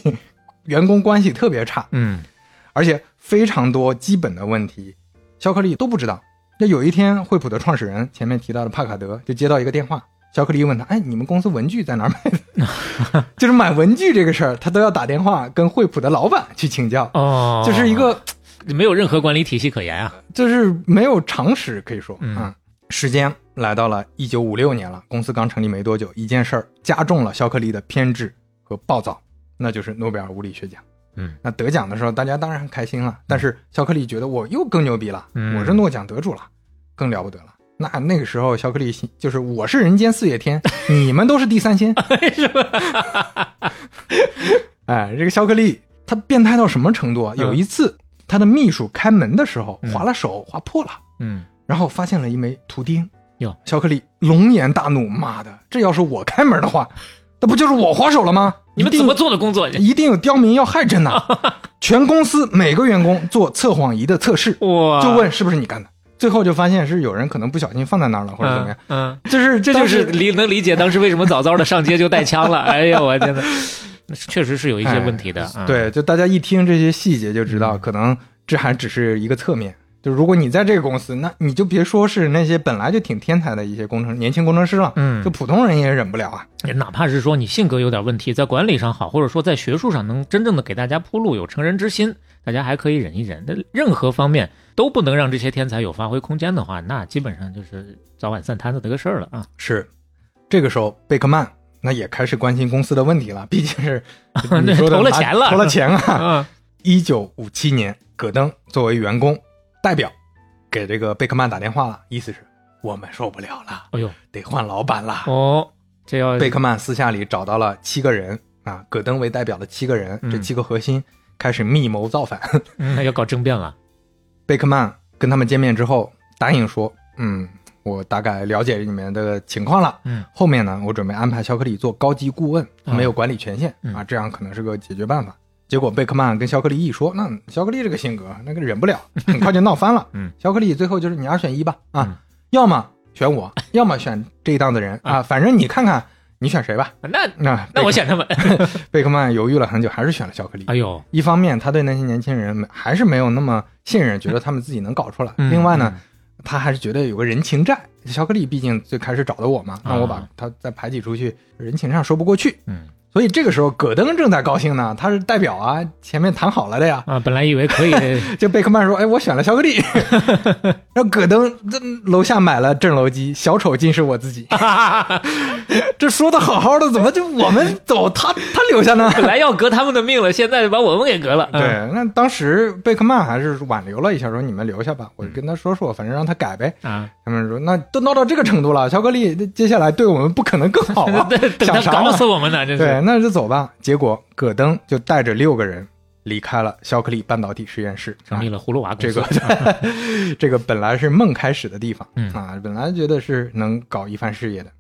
员工关系特别差，
嗯
而且非常多基本的问题，肖克利都不知道。那有一天，惠普的创始人前面提到的帕卡德就接到一个电话，肖克利问他：“哎，你们公司文具在哪儿买的？” 就是买文具这个事儿，他都要打电话跟惠普的老板去请教，
哦，
就是一个
没有任何管理体系可言啊。
就是没有常识，可以说，
嗯
啊时间来到了一九五六年了，公司刚成立没多久，一件事儿加重了肖克利的偏执和暴躁，那就是诺贝尔物理学奖。
嗯，
那得奖的时候，大家当然很开心了。但是肖克利觉得我又更牛逼了，
嗯
我是诺奖得主了，更了不得了。那那个时候，肖克利心就是我是人间四月天，你们都是地三鲜，
是吧？
哎，这个肖克利他变态到什么程度有一次，他的秘书开门的时候
嗯
划了手，划破了，
嗯，
然后发现了一枚图钉。
哟，
肖克利龙颜大怒，妈的，这要是我开门的话，那不就是我划手了吗？
你们怎么做的工作？
一定有刁民要害朕呐！全公司每个员工做测谎仪的测试，
哇，
就问是不是你干的，最后就发现是有人可能不小心放在那儿了，或者怎么样。
嗯，嗯，
就是
这就是理能理解当时为什么早早的上街就带枪了。哎呀，我天呐，那 确实是有一些问题的。
对，就大家一听这些细节就知道，
嗯
可能这还只是一个侧面。就如果你在这个公司，那你就别说是那些本来就挺天才的一些工程年轻工程师了，
嗯
就普通人也忍不了啊。
也哪怕是说你性格有点问题，在管理上好，或者说在学术上能真正的给大家铺路，有成人之心，大家还可以忍一忍。那任何方面都不能让这些天才有发挥空间的话，那基本上就是早晚散摊子这个事儿了啊。
是，这个时候贝克曼那也开始关心公司的问题了，毕竟是
投了钱了
投了钱啊。
嗯
一九五七年，戈登作为员工代表给这个贝克曼打电话了，意思是我们受不了了，
哎呦，
得换老板了。
哦，这要
贝克曼私下里找到了七个人啊，戈登为代表的七个人，
嗯
这七个核心开始密谋造反。
嗯要搞政变了。
贝克曼跟他们见面之后，答应说：“嗯，我大概了解你们的情况了。
嗯
后面呢，我准备安排肖克里做高级顾问，
啊
没有管理权限、
嗯
啊，这样可能是个解决办法。”结果贝克曼跟肖克利一说，那肖克利这个性格，那个忍不了，很快就闹翻了。
嗯，
肖克利最后就是你二选一吧，啊，
嗯
要么选我，要么选这一档的人啊，反正你看看你选谁吧。
那
那
那我选他们。
贝克曼犹豫了很久，还是选了肖克利。
哎呦，
一方面，他对那些年轻人没还是没有那么信任，觉得他们自己能搞出来。
嗯
另外呢，他还是觉得有个人情债。肖克利毕竟最开始找的我嘛，那我把他再排挤出去，人情上说不过去。
嗯
所以这个时候，戈登正在高兴呢，他是代表啊，前面谈好了的呀。
啊，本来以为可以，
就贝克曼说：“哎，我选了肖克利。”然后葛登这楼下买了镇楼机，小丑竟是我自己。这说的好好的，怎么就我们走，他他留下呢？
本来要革他们的命了，现在把我们给革了。嗯，
对，那当时贝克曼还是挽留了一下，说你们留下吧，我跟他说说，反正让他改呗。
啊，
他们说那都闹到这个程度了，巧克力接下来对我们不可能更好啊
对，，等他搞
想啥呢
死我们呢，真
对，
是。
那就走吧。结果葛登就带着六个人离开了肖克利半导体实验室，
成立了葫芦娃公
这
司。
个 这个本来是梦开始的地方，
嗯
啊，本来觉得是能搞一番事业的，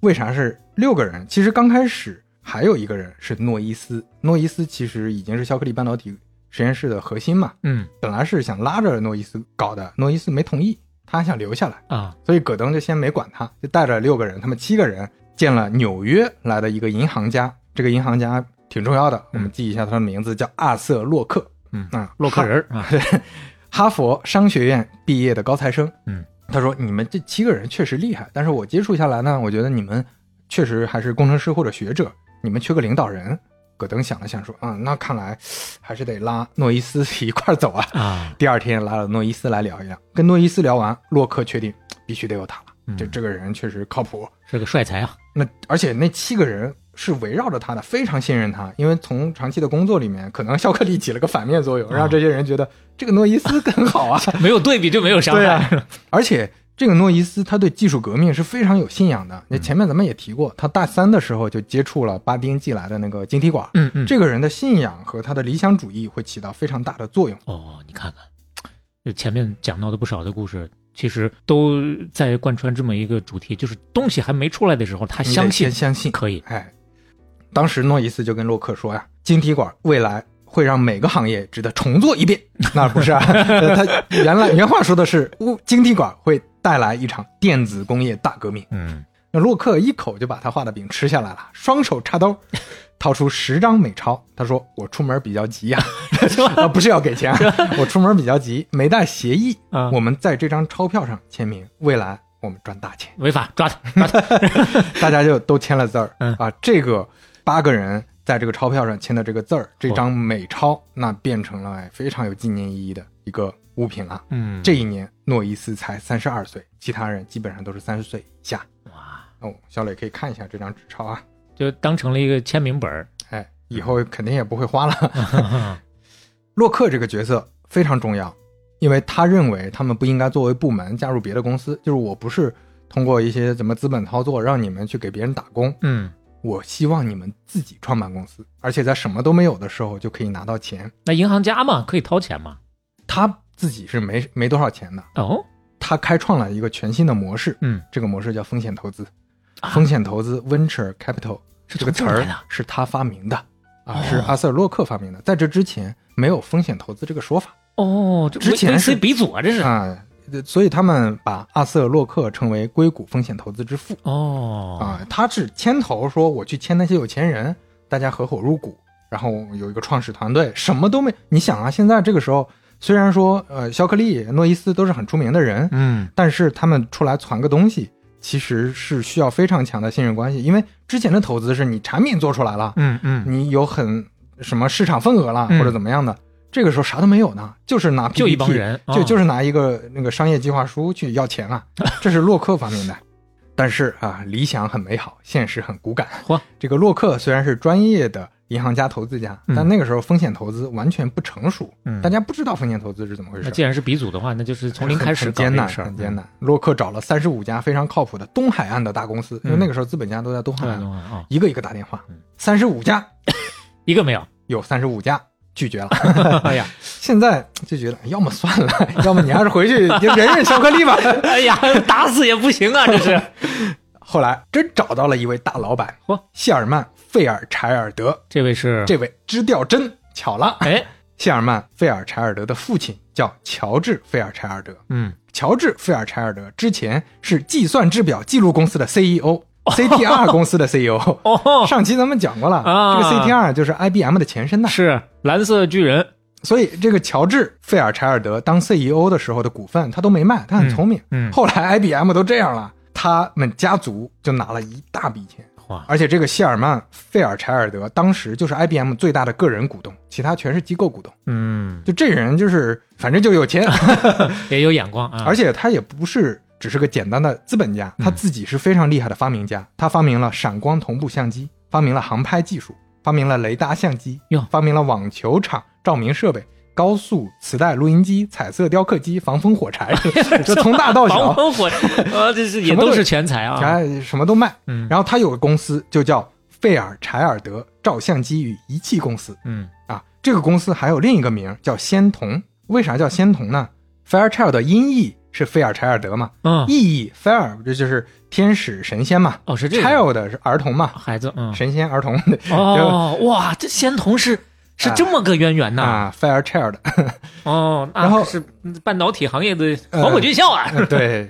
为啥是六个人？其实刚开始还有一个人是诺伊斯，诺伊斯其实已经是肖克利半导体实验室的核心嘛，
嗯
本来是想拉着诺伊斯搞的，诺伊斯没同意，他还想留下来，
啊，
所以葛登就先没管他，就带着六个人，他们七个人见了纽约来的一个银行家，这个银行家挺重要的，我们记一下他的名字叫阿瑟洛克，
嗯
啊，
洛克人儿啊，
哈佛商学院毕业的高材生。
嗯，
他说：“你们这七个人确实厉害，但是我接触下来呢，我觉得你们确实还是工程师或者学者，你们缺个领导人。”葛登想了想说：“啊、那看来还是得拉诺伊斯一块儿走啊。
啊，
第二天拉了诺伊斯来聊一聊，跟诺伊斯聊完，洛克确定必须得有他了，
嗯
这这个人确实靠谱。
是个帅才啊。
那而且那七个人是围绕着他的，非常信任他，因为从长期的工作里面，可能肖克利起了个反面作用，让这些人觉得这个诺伊斯更好啊。
没有对比就没有伤
对
害。
啊，而且这个诺伊斯他对技术革命是非常有信仰的。那前面咱们也提过，他大三的时候就接触了巴丁寄来的那个晶体管。
嗯嗯，
这个人的信仰和他的理想主义会起到非常大的作用。
哦，你看看，就前面讲到的不少的故事，其实都在贯穿这么一个主题，就是东西还没出来的时候，他相信
相信，
可以。
哎，当时诺伊斯就跟洛克说呀，晶体管未来会让每个行业值得重做一遍。那不是啊，呃他原来原话说的是，物晶体管会带来一场电子工业大革命。
嗯，
那洛克一口就把他画的饼吃下来了，双手插兜，掏出十张美钞。他说：“我出门比较急呀、啊，不是要给钱、啊，我出门比较急，没带协议。
啊
我们在这张钞票上签名，未来我们赚大钱。
违法抓他，抓他。
大家就都签了字儿。
嗯
啊，这个八个人在这个钞票上签的这个字儿，这张美钞那变成了哎非常有纪念意义的一个物品了。
嗯，
这一年，诺伊斯才三十二岁，其他人基本上都是三十岁以下。
哇，
哦，小磊可以看一下这张纸钞啊。
就当成了一个签名本儿，哎
以后肯定也不会花了。洛克这个角色非常重要，因为他认为他们不应该作为部门加入别的公司，就是我不是通过一些什么资本操作让你们去给别人打工，
嗯，
我希望你们自己创办公司，而且在什么都没有的时候就可以拿到钱。
那银行家嘛，可以掏钱嘛？
他自己是没没多少钱的，
哦，
他开创了一个全新的模式，
嗯，
这个模式叫风险投资。
啊
风险投资 （venture capital）
是
这个词儿是他发明的啊，
哦
是阿瑟·洛克发明的。在这之前没有风险投资这个说法
哦，这
之前是
鼻祖啊，这是。
啊，所以他们把阿瑟·洛克称为硅谷风险投资之父
哦，
啊。他是牵头说我去签那些有钱人，大家合伙入股，然后有一个创始团队，什么都没。你想啊，现在这个时候虽然说呃，肖克利、诺伊斯都是很出名的人，
嗯，
但是他们出来攒个东西，其实是需要非常强的信任关系，因为之前的投资是你产品做出来了，
嗯嗯，
你有很什么市场份额了、
嗯
或者怎么样的，这个时候啥都没有呢，就是拿 PPT,
就一帮人
就
哦
就是拿一个那个商业计划书去要钱啊，这是洛克发明的。但是啊，理想很美好，现实很骨感。这个洛克虽然是专业的银行家、投资家，
嗯
但那个时候风险投资完全不成熟，
嗯
大家不知道风险投资是怎么回事。
那既然是鼻祖的话，那就是从零开始
很艰难，很艰难。洛克找了三十五家非常靠谱的东海岸的大公司，因为那个时候资本家都在东海
对。
岸，一个一个打电话
嗯，
三十五家
一个没有。
有三十五家拒绝了。
哎呀，
现在就觉得，要么算了，要么你还是回去就忍忍巧克力吧。
哎呀，打死也不行啊，这是。
后来真找到了一位大老板
嚯，
谢尔曼·费尔柴尔德，
这位是？
这位支调真巧了。
哎，
谢尔曼·费尔柴尔德的父亲叫乔治·费尔柴尔德，
嗯，
乔治·费尔柴尔德之前是计算制表记录公司的 CEO。CTR 公司的 CEO，
哦，
上期咱们讲过了，
啊。
这个 CTR 就是 IBM 的前身呐。
是蓝色巨人，
所以这个乔治·费尔柴尔德当 CEO 的时候的股份他都没卖，他很聪明。
嗯，
后来 IBM 都这样了，他们家族就拿了一大笔钱。
哇，
而且这个谢尔曼·费尔柴尔德当时就是 IBM 最大的个人股东，其他全是机构股东。
嗯，
就这人就是反正就有钱，
也有眼光啊，
而且他也不是只是个简单的资本家，他自己是非常厉害的发明家。他发明了闪光同步相机，发明了航拍技术，发明了雷达相机，发明了网球场照明设备。高速磁带录音机、彩色雕刻机、防风火柴，就从大到小。
防，风火柴，呃，这是也
都
都是全才啊，
哎，什么都卖。
嗯，
然后他有个公司就叫费尔柴尔德照相机与仪器公司。
嗯，
啊。这个公司还有另一个名叫仙童，为啥叫仙童呢？Fairchild 的音译是费尔柴尔德嘛，
嗯，
意义 Fair 这就是天使神仙嘛。
哦，是这个
，Child 是儿童嘛，
孩子，嗯，
神仙儿童。
哦，哇，这仙童是是这么个渊源呐，
啊，Fairchild
哦，
然后
是半导体行业的黄埔军校啊，
对，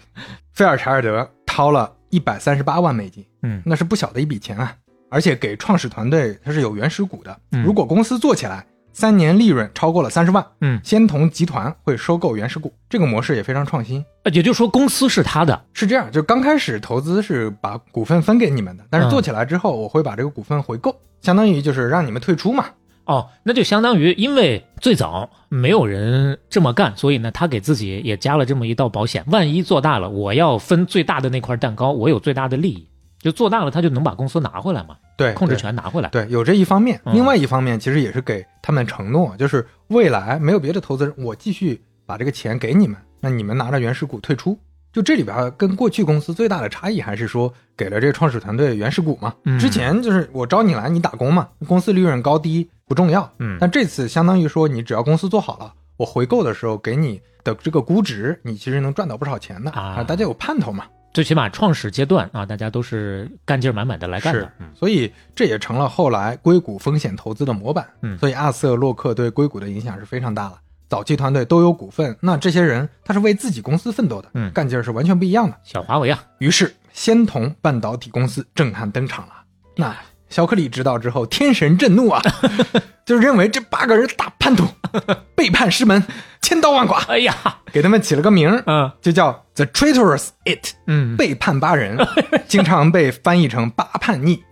菲尔柴尔德掏了一百三十八万美金，
嗯
那是不小的一笔钱啊，而且给创始团队他是有原始股的，
嗯
如果公司做起来，三年利润超过了三十万，
嗯，
仙童集团会收购原始股，这个模式也非常创新。
呃也就是说公司是他的，
是这样，就刚开始投资是把股份分给你们的，但是
嗯
做起来之后，我会把这个股份回购，相当于就是让你们退出嘛。
哦，那就相当于因为最早没有人这么干，所以呢，他给自己也加了这么一道保险，万一做大了，我要分最大的那块蛋糕，我有最大的利益，就做大了，他就能把公司拿回来嘛，
对，
控制权拿回来。
对，有这一方面，
嗯
另外一方面其实也是给他们承诺，就是未来没有别的投资人，我继续把这个钱给你们，那你们拿着原始股退出。就这里边跟过去公司最大的差异还是说给了这个创始团队原始股嘛。
嗯
之前就是我招你来，你打工嘛，公司利润高低不重要。
嗯
但这次相当于说，你只要公司做好了，我回购的时候给你的这个估值，你其实能赚到不少钱的
啊
大家有盼头嘛。
最起码创始阶段啊，大家都是干劲儿满满的来干的。嗯，
所以这也成了后来硅谷风险投资的模板。
嗯
所以阿瑟·洛克对硅谷的影响是非常大了。早期团队都有股份，那这些人他是为自己公司奋斗的，
嗯
干劲儿是完全不一样的。
小华为啊，
于是，仙童半导体公司震撼登场了。那小克里知道之后，天神震怒啊，就认为这八个人大叛徒，背叛师门，千刀万剐，
哎呀，
给他们起了个名儿，
嗯
就叫 The Traitorous It，
嗯，
背叛八人，经常被翻译成八叛逆。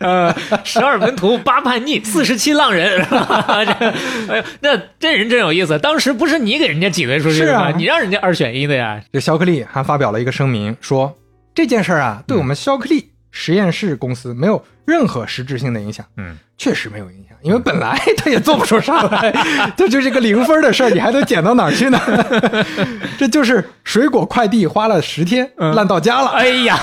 呃，十二门徒八叛逆，四十七浪人，是吧？这，哎呦，那这人真有意思。当时不是你给人家挤兑出去的吗？
是啊
你让人家二选一的呀。
这肖克利还发表了一个声明，说这件事儿啊，对我们肖克利实验室公司没有任何实质性的影响，
嗯，
确实没有影响，因为本来他也做不出啥来，这就是个零分的事儿，你还能减到哪儿去呢？这就是水果快递花了十天
嗯
烂到家了。
哎呀，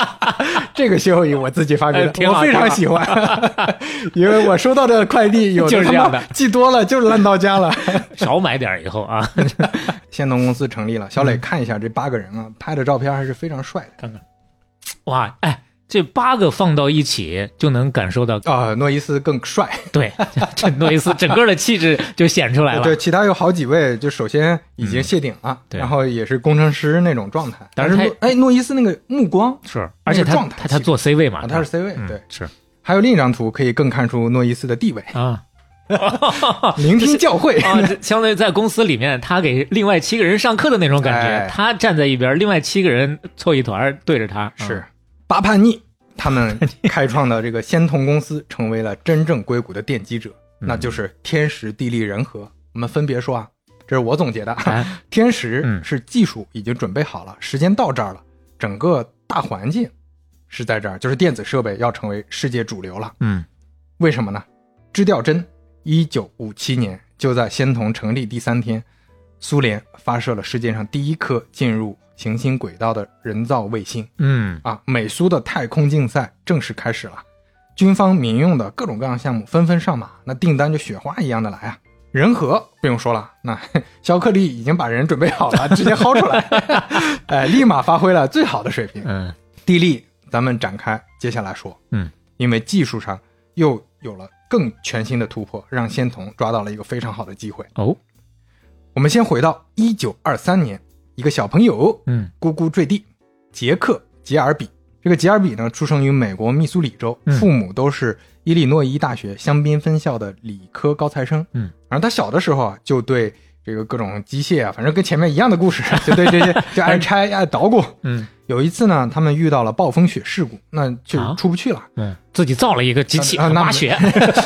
这个歇后语我自己发明的，
哎
我非常喜欢，因为我收到的快递有
就是这样的
寄多了就是烂到家了。
少买点以后啊，
仙童公司成立了，小磊
嗯
看一下这八个人啊，拍的照片还是非常帅的
看看，哇，哎，这八个放到一起就能感受到，
啊。诺伊斯更帅，
对，这诺伊斯整个的气质就显出来了。
对，其他有好几位，就首先已经谢顶了，
对
然后也是工程师那种状态。
但是
哎，诺伊斯那个目光
是，而且他
状态
他他做 C 位嘛，
啊，他是 C 位，
嗯
对。
是
还有另一张图可以更看出诺伊斯的地位，
啊。
聆听教诲。
啊，相当于在公司里面，他给另外七个人上课的那种感觉，
哎
他站在一边，另外七个人凑一团对着他，
是巴叛逆，他们开创的这个仙童公司成为了真正硅谷的奠基者，
嗯
那就是天时地利人和。我们分别说啊，这是我总结的。
哎
天时
嗯
是技术已经准备好了，时间到这儿了，整个大环境是在这儿，就是电子设备要成为世界主流了。
嗯
为什么呢？支调针，一九五七年就在仙童成立第三天，苏联发射了世界上第一颗进入行星轨道的人造卫星。
嗯
啊，美苏的太空竞赛正式开始了，军方、民用的各种各样项目纷纷上马，那订单就雪花一样的来啊。人和不用说了，那 肖克利已经把人准备好了，直接薅出来，哎，立马发挥了最好的水平。
嗯
地利，咱们展开接下来说，
嗯，
因为技术上又有了更全新的突破，让仙童抓到了一个非常好的机会。
哦
我们先回到一九二三年，一个小朋友
嗯
咕咕坠地，杰克·杰尔比。这个吉尔比呢，出生于美国密苏里州，
嗯
父母都是伊利诺伊大学香槟分校的理科高材生。
嗯，
然后他小的时候啊，就对这个各种机械啊，反正跟前面一样的故事，就对这些就爱拆爱捣鼓。
嗯
有一次呢，他们遇到了暴风雪事故，那就
啊
出不去了。
嗯，自己造了一个机器
啊那
挖雪，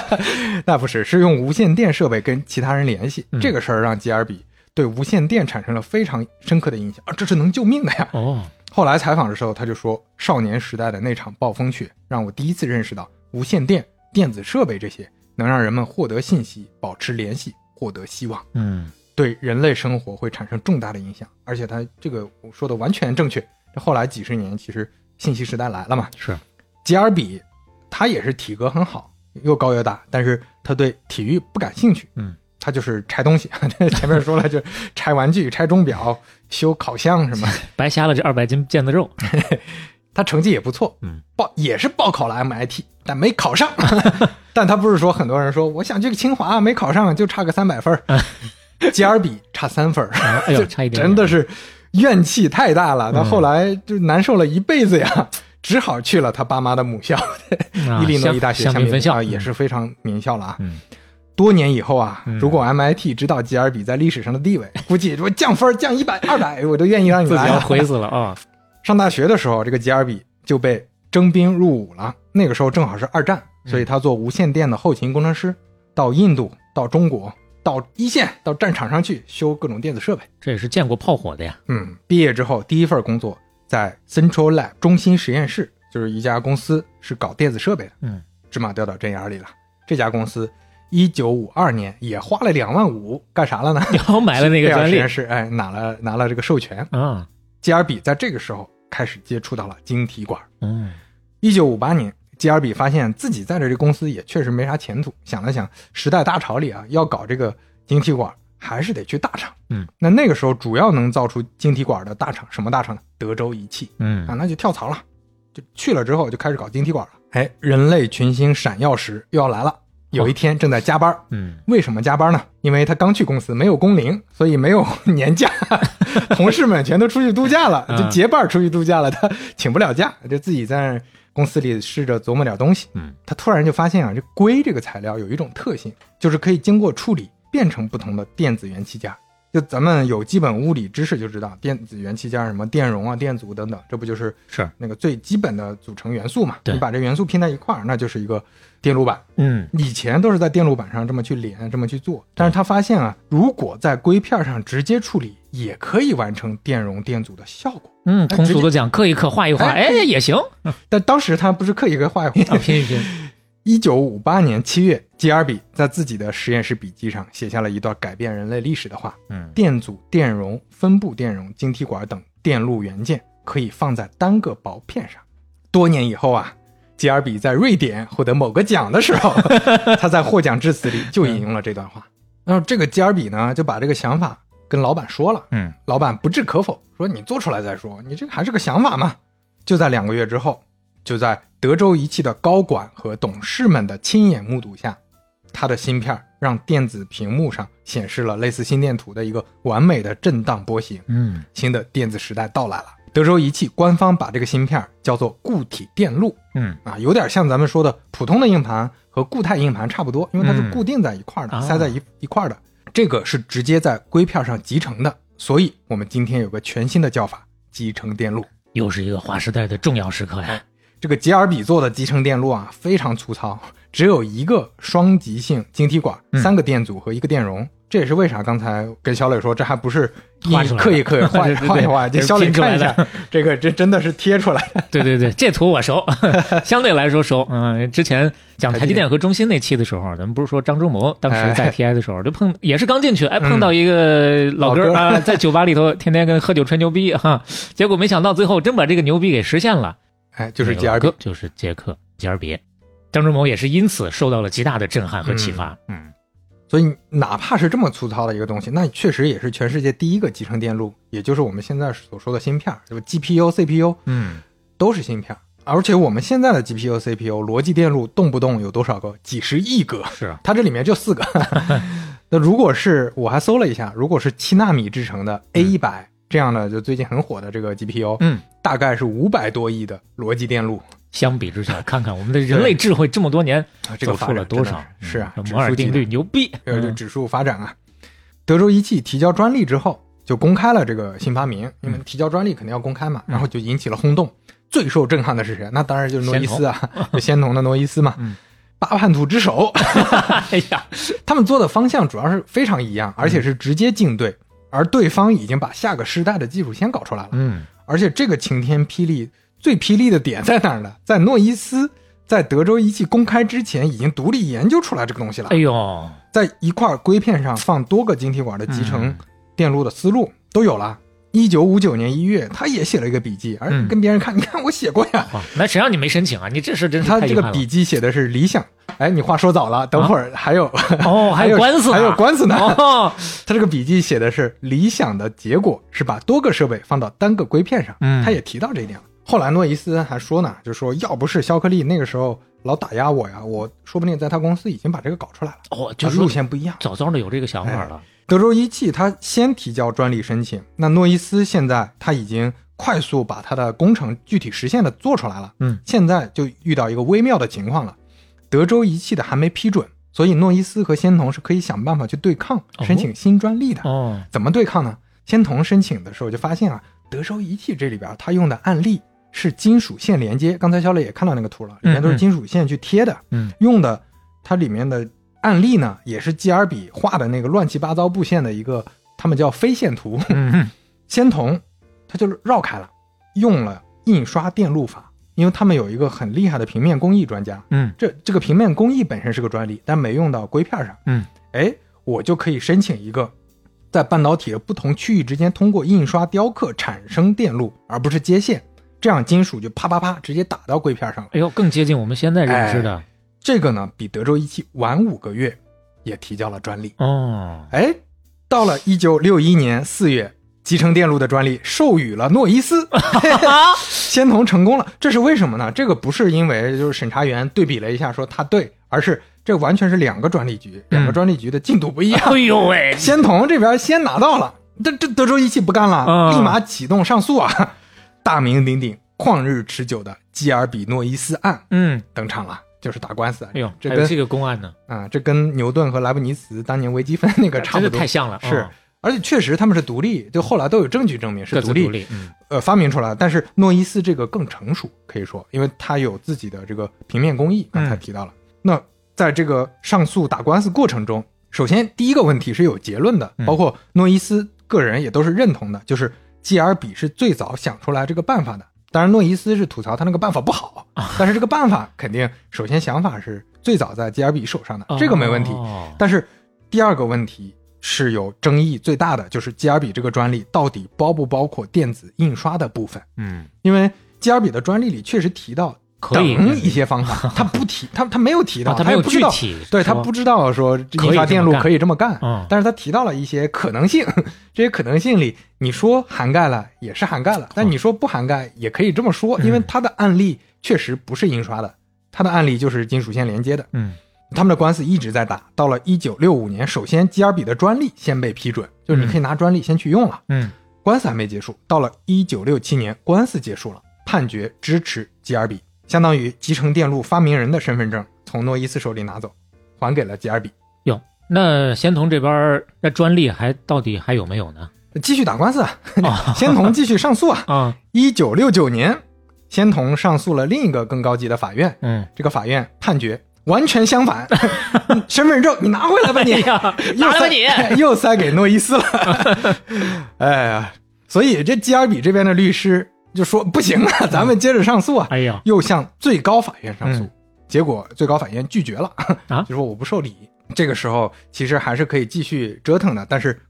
那不是，是用无线电设备跟其他人联系。
嗯
这个事儿让吉尔比对无线电产生了非常深刻的印象啊，这是能救命的呀。
哦
后来采访的时候，他就说，少年时代的那场暴风雪让我第一次认识到无线电、电子设备这些能让人们获得信息、保持联系、获得希望，
嗯
对人类生活会产生重大的影响。而且他这个我说的完全正确。这后来几十年，其实信息时代来了嘛，
是
吉尔比他也是体格很好，又高又大，但是他对体育不感兴趣。
嗯，
他就是拆东西，前面说了，就拆玩具、拆钟表、修烤箱什么。
白瞎了这二百斤腱子肉，
他成绩也不错，
嗯，
报也是报考了 MIT，但没考上。但他不是说很多人说我想去清华没考上，就差个三百分儿。吉尔比差三分儿，
哎呦，差一点点，
真的是怨气太大了。他
嗯
后来就难受了一辈子呀，只好去了他爸妈的母校
啊
伊利诺伊大学
香槟分校
啊，也是非常名校了啊。
嗯
多年以后啊
嗯，
如果 MIT 知道吉尔比在历史上的地位，估计我降分儿降一百、二百，我都愿意让你
自己要死了啊，
上大学的时候，这个吉尔比就被征兵入伍了。那个时候正好是二战，所以他做无线电的后勤工程师，到印度、到中国、到一线、到战场上去修各种电子设备。
这也是见过炮火的呀，
嗯，毕业之后第一份工作在 Central Lab 中心实验室，就是一家公司是搞电子设备的。
嗯，
芝麻掉到针眼里了。这家公司一九五二年也花了两万五，干啥了呢？
然后买了那个专利
实验室，哎，拿了拿了这个授权。
啊，
吉尔比在这个时候开始接触到了晶体管。
嗯
一九五八年，吉尔比发现自己在这个公司也确实没啥前途，想了想，时代大潮里啊，要搞这个晶体管，还是得去大厂。
嗯，
那那个时候主要能造出晶体管的大厂，什么大厂呢？德州仪器
嗯
啊，那就跳槽了，就去了之后就开始搞晶体管了。哎，人类群星闪耀时又要来了。有一天正在加班，
嗯
为什么加班呢？因为他刚去公司，没有工龄，所以没有 年假，同事们全都出去度假了，
嗯
就结伴出去度假了，他请不了假，就自己在公司里试着琢磨点东西。
嗯
他突然就发现啊，这硅这个材料有一种特性，就是可以经过处理变成不同的电子元器件。就咱们有基本物理知识就知道，电子元器件什么电容啊、电阻等等，这不就是
是
那个最基本的组成元素嘛？
对
你把这元素拼在一块儿，那就是一个电路板。
嗯
以前都是在电路板上这么去连，这么去做，但是他发现啊，如果在硅片上直接处理，也可以完成电容电阻的效果。
嗯，通俗的讲，刻一刻画一画，
哎
哎，也行，
但当时他不是刻意给画一
啊
画。
拼一拼。
一九五八年七月，吉尔比在自己的实验室笔记上写下了一段改变人类历史的话：
嗯，
电阻、电容、分布电容、晶体管等电路元件可以放在单个薄片上。多年以后啊，吉尔比在瑞典获得某个奖的时候，他在获奖致辞里就引用了这段话。然后这个吉尔比呢，就把这个想法跟老板说了。
嗯，
老板不置可否，说你做出来再说，你这个还是个想法嘛。就在两个月之后，就在德州仪器的高管和董事们的亲眼目睹下，他的芯片让电子屏幕上显示了类似心电图的一个完美的震荡波形。
嗯，
新的电子时代到来了。德州仪器官方把这个芯片叫做固体电路
嗯，
啊，有点像咱们说的普通的硬盘和固态硬盘差不多，因为它是
嗯
固定在一块儿的，
啊
塞在一一块儿的。这个是直接在硅片上集成的，所以我们今天有个全新的叫法——集成电路。
又是一个划时代的重要时刻呀。
这个杰尔比做的集成电路啊，非常粗糙，只有一个双极性晶体管、
嗯
三个电阻和一个电容。这也是为啥刚才跟小磊说，这还不是刻意刻 意画一画，
这
这小磊
出来
看一下
的，
这个这真的是贴出来的。
对对对，这图我熟，相对来说熟。嗯，之前讲台积电和中芯那期的时候，咱们不是说张忠谋当时在 TI 的时候，就碰也是刚进去，哎，碰到一个老哥啊，在酒吧里头天天跟喝酒吹牛逼哈，结果没想到最后真把这个牛逼给实现了。
哎，就是
那个
吉尔比
老哥，就是杰克吉尔别，张忠谋也是因此受到了极大的震撼和启发。嗯
所以哪怕是这么粗糙的一个东西，那确实也是全世界第一个集成电路，也就是我们现在所说的芯片，就是 GPU、CPU
嗯，
都是芯片。而且我们现在的 GPU、CPU 逻辑电路动不动有多少个？几十亿个。
是啊，
它这里面就四个。那如果是我还搜了一下，如果是七纳米制成的 A 一百这样呢，就最近很火的这个 GPU，
嗯，
大概是五百多亿的逻辑电路
相比之下，看看我们的人类智慧这么多年
啊，这个
走
发
出了多少？
是是啊，
摩尔定律牛逼。
呃，这
嗯
指数发展啊。德州仪器提交专利之后，就公开了这个新发明，因为提交专利肯定要公开嘛，然后就引起了轰动。最受震撼的是谁？那当然就是诺伊斯啊，就仙童的诺伊斯嘛，
嗯
八叛徒之首。
哎呀，
他们做的方向主要是非常一样，而且是直接竞对，而对方已经把下个时代的技术先搞出来了。
嗯
而且这个晴天霹雳最霹雳的点在哪儿呢？在诺伊斯在德州仪器公开之前，已经独立研究出来这个东西了
哎。呦，
在一块硅片上放多个晶体管的集成
嗯
电路的思路都有了。一九五九年一月，他也写了一个笔记，而
嗯
跟别人看，你看我写过呀。
哇，那谁让你没申请啊？你这事真是
他这个笔记写的是理想，哎，你话说早了，等会儿还有、
哦，还有官司呢，
还有官司呢。
哦，
他这个笔记写的是理想的结果是把多个设备放到单个硅片上，
嗯
他也提到这一点了。后来诺伊斯还说呢，就说要不是肖克利那个时候老打压我呀，我说不定在他公司已经把这个搞出来了。
哦，就是路
线不一样。
早早的有这个想法了。
德州仪器它先提交专利申请，那诺伊斯现在他已经快速把他的工程具体实现的做出来了。
嗯，
现在就遇到一个微妙的情况了，德州仪器的还没批准，所以诺伊斯和仙童是可以想办法去对抗，
哦
申请新专利的。
哦，
怎么对抗呢？仙童申请的时候就发现啊，德州仪器这里边它用的案例是金属线连接，刚才肖磊也看到那个图了，里面都是金属线去贴的，
嗯
用的它里面的案例呢也是基尔比画的那个乱七八糟布线的一个，他们叫非线图。
嗯
仙童他就绕开了，用了印刷电路法，因为他们有一个很厉害的平面工艺专家，
嗯
这这个平面工艺本身是个专利，但没用到硅片上。
嗯，
哎，我就可以申请一个，在半导体的不同区域之间通过印刷雕刻产生电路，而不是接线，这样金属就啪啪啪直接打到硅片上了。
哎呦，更接近我们现在认知的
这个呢，比德州仪器晚五个月，也提交了专利。
哦。
哎，到了一九六一年四月，集成电路的专利授予了诺伊斯，仙童成功了。这是为什么呢？这个不是因为就是审查员对比了一下说他对，而是这完全是两个专利局，两个专利局的进度不一样。
哎呦喂，
仙童这边先拿到了，这这德州仪器不干了，
嗯
立马启动上诉啊！大名鼎鼎、旷日持久的基尔比诺伊斯案
嗯，
登场了，就是打官司啊。
哎呦，
这跟
这个公案呢，
啊，这跟牛顿和莱布尼茨当年微积分那个差
真
不多，
是太像了，
是
哦
而且确实他们是独立，就后来都有证据证明是独立，
独立，嗯
呃，发明出来。但是诺伊斯这个更成熟，可以说，因为他有自己的这个平面工艺，刚才提到了。那在这个上诉打官司过程中，首先第一个问题是有结论的，
嗯
包括诺伊斯个人也都是认同的，就是基尔比是最早想出来这个办法的。当然，诺伊斯是吐槽他那个办法不好，但是这个办法肯定首先想法是最早在吉尔比手上的，这个没问题。
哦
但是第二个问题是有争议最大的，就是吉尔比这个专利到底包不包括电子印刷的部分？
嗯，
因为吉尔比的专利里确实提到等一些方法，他不提，他他没有提到，
啊，他没有
也不知道，
具体说
对他不知道说印刷电路可以这么干，
嗯。
但是他提到了一些可能性，这些可能性里，你说涵盖了也是涵盖了，但你说不涵盖也可以这么说，因为
嗯。
他的案例确实不是印刷的，他的案例就是金属线连接的。
嗯。
他们的官司一直在打，到了一九六五年，首先基尔比的专利先被批准，就是你可以拿专利先去用了。
嗯。
官司还没结束，到了一九六七年，官司结束了，判决支持基尔比，相当于集成电路发明人的身份证从诺伊斯手里拿走，还给了吉尔比，
哟，那仙童这边儿那专利还到底还有没有呢？
继续打官司 仙童继续上诉啊。
啊，
一九六九年，仙童上诉了另一个更高级的法院，
嗯，
这个法院判决完全相反，身份证你拿回来吧你，
拿来吧你，
又塞给诺伊斯了。哎呀，所以这基尔比这边的律师就说不行啊，咱们接着上诉啊，
哎呀，
又向最高法院上诉，
嗯。
结果最高法院拒绝了，
啊？
就说我不受理。这个时候其实还是可以继续折腾的，但是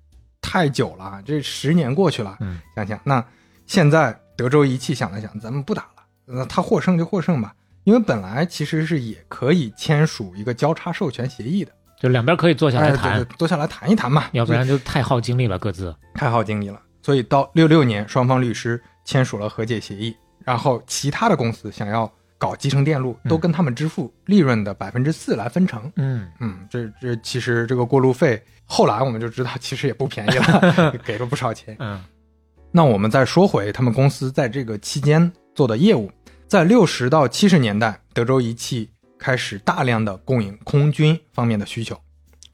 太久了，这十年过去了，
嗯。
想想那现在德州仪器想了想，咱们不打了，那他获胜就获胜吧，因为本来其实是也可以签署一个交叉授权协议的，
就两边可以坐下
哎，
来谈，
对对，坐下来谈一谈嘛，
要不然就太耗精力了，各自。
太耗精力了。所以到六六年，双方律师签署了和解协议，然后其他的公司想要搞集成电路，
嗯
都跟他们支付利润的百分之四来分成。
嗯
嗯，这这其实这个过路费，后来我们就知道其实也不便宜了，给了不少钱。
嗯
那我们再说回他们公司在这个期间做的业务，在六十到七十年代，德州仪器开始大量的供应空军方面的需求。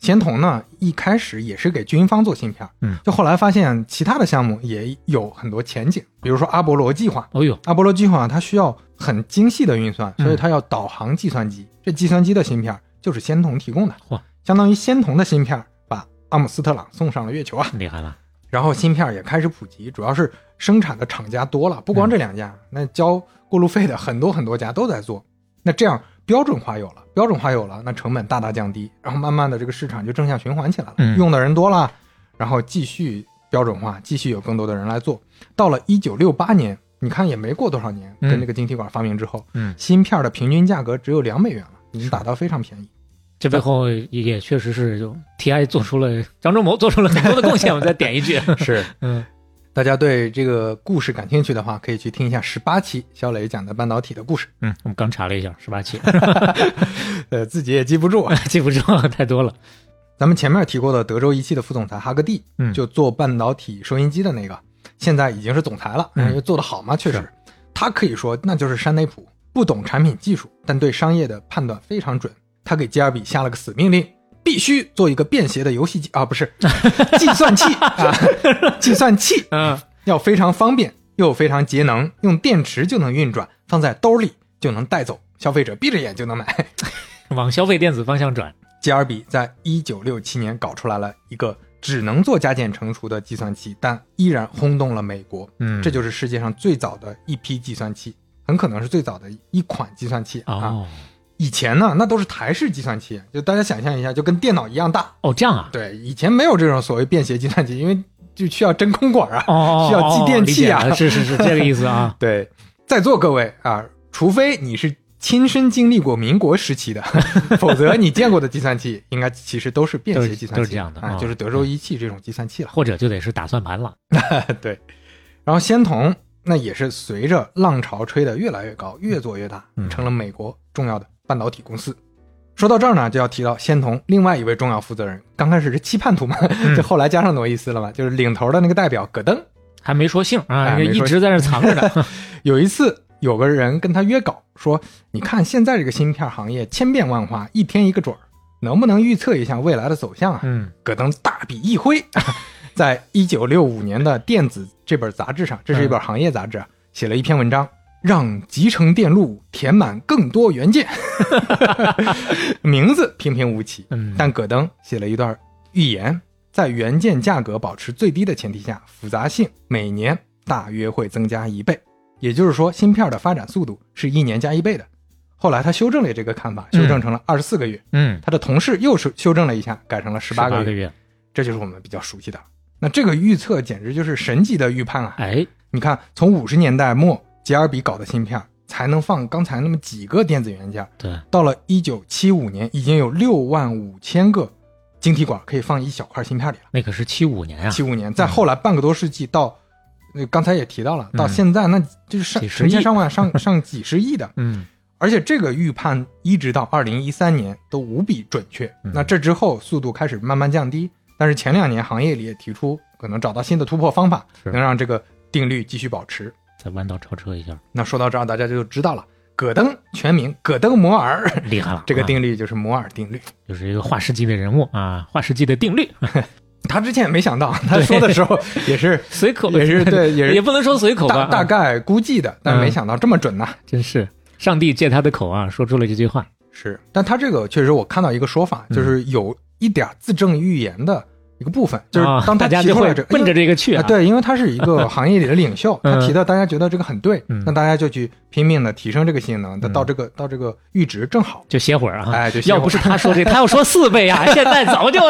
仙童呢，一开始也是给军方做芯片，
嗯，
就后来发现其他的项目也有很多前景，比如说阿波罗计划。
哦呦，
阿波罗计划它需要很精细的运算，
嗯
所以它要导航计算机。这计算机的芯片就是仙童提供的，
嚯，
相当于仙童的芯片把阿姆斯特朗送上了月球啊。
厉害了，
然后芯片也开始普及，主要是生产的厂家多了，不光这两家，那交过路费的很多很多家都在做。那这样标准化有了，标准化有了，那成本大大降低，然后慢慢的这个市场就正向循环起来了，
嗯。
用的人多了，然后继续标准化，继续有更多的人来做。到了一九六八年，你看也没过多少年，
嗯。
跟这个晶体管发明之后，
嗯，
芯片的平均价格只有两美元了，已经打到非常便宜。
这背后也确实是就 TI 做出了张忠谋做出了很多的贡献，我再点一句，
是，
嗯
大家对这个故事感兴趣的话，可以去听一下十八期肖磊讲的半导体的故事。
嗯，我们刚查了一下，十八期，
呃，自己也记不住啊。
记不住 太多了，
咱们前面提过的德州仪器的副总裁哈格蒂，
嗯
就做半导体收音机的那个，现在已经是总裁了，
嗯
因为做得好嘛，确实，他可以说那就是山内普，不懂产品技术，但对商业的判断非常准。他给基尔比下了个死命令，必须做一个便携的游戏机 啊，不是计算器 啊，计算器
嗯
要非常方便又非常节能，用电池就能运转，放在兜里就能带走，消费者闭着眼就能买。
往消费电子方向转，
吉尔比在一九六七年搞出来了一个只能做加减乘除的计算器，但依然轰动了美国。
嗯，
这就是世界上最早的一批计算器，很可能是最早的一款计算器啊。
哦
以前呢，那都是台式计算器，就大家想象一下，就跟电脑一样大。
哦这样啊，
对，以前没有这种所谓便携计算器，因为就需要真空管啊。
哦，
需要继电器啊
是是是这个意思啊，
对，在座各位啊，除非你是亲身经历过民国时期的，否则你见过的计算器应该其实都是便携计算器，
都是这样的
啊，
哦
就是德州仪器这种计算器了。
或者就得是打算盘了，
对，然后仙童那也是随着浪潮吹得越来越高，越做越大
嗯，
成了美国重要的半导体公司。说到这儿呢，就要提到仙童另外一位重要负责人，刚开始是期盼图嘛，
嗯
就后来加上诺伊斯了嘛，就是领头的那个代表葛登。
还没说姓啊，一直在那藏着呢，
有一次，有个人跟他约稿，说：“你看现在这个芯片行业千变万化，一天一个准儿，能不能预测一下未来的走向啊？”
嗯
葛登大笔一挥，在一九六五年的《电子》这本杂志上，这是一本行业杂志啊，写了一篇文章，让集成电路填满更多元件。名字平平无奇，
嗯，
但戈登写了一段预言，在元件价格保持最低的前提下，复杂性每年大约会增加一倍。也就是说，芯片的发展速度是一年加一倍的。后来他修正了这个看法，修正成了二十四个月。
嗯，
他的同事又是修正了一下，改成了十八个月。
个月，
这就是我们比较熟悉的。那这个预测简直就是神级的预判啊！
哎，
你看，从五十年代末杰尔比搞的芯片才能放刚才那么几个电子元件，
对，
到了一九七五年，已经有六万五千个晶体管可以放一小块芯片里了。
那可是七五年啊，
七五年，再后来半个多世纪到，呃，刚才也提到了，到
嗯
现在那就是上成千上万、上 上几十亿的，
嗯，
而且这个预判一直到二零一三年都无比准确。
嗯。
那这之后速度开始慢慢降低，但是前两年行业里也提出可能找到新的突破方法，能让这个定律继续保持。
再弯道超车一下，
那说到这儿，大家就知道了，戈登全名戈登摩尔，
厉害了，
这个
啊
定律就是摩尔定律。
就是一个化石级的人物啊，化石级的定律，
他之前也没想到，他说的时候也是
随口
也是对也是
也不能说随口吧，
大概估计的，但是没
嗯。
想到这么准呐、
真是上帝借他的口啊，说出了这句话，
是，但他这个确实我看到一个说法，
嗯。
就是有一点自证预言的一个部分，就是
啊
当他
大家就
提出来这，
会奔着这个去
啊，对，因为他是一个 行业里的领袖，
嗯。
他提到大家觉得这个很对，
嗯。
那大家就去拼命的提升这个性能，
嗯
到这个到这个阈值正好，
就歇会儿啊，
哎，就歇会儿。
要不是他说这，他要说四倍啊，现在早就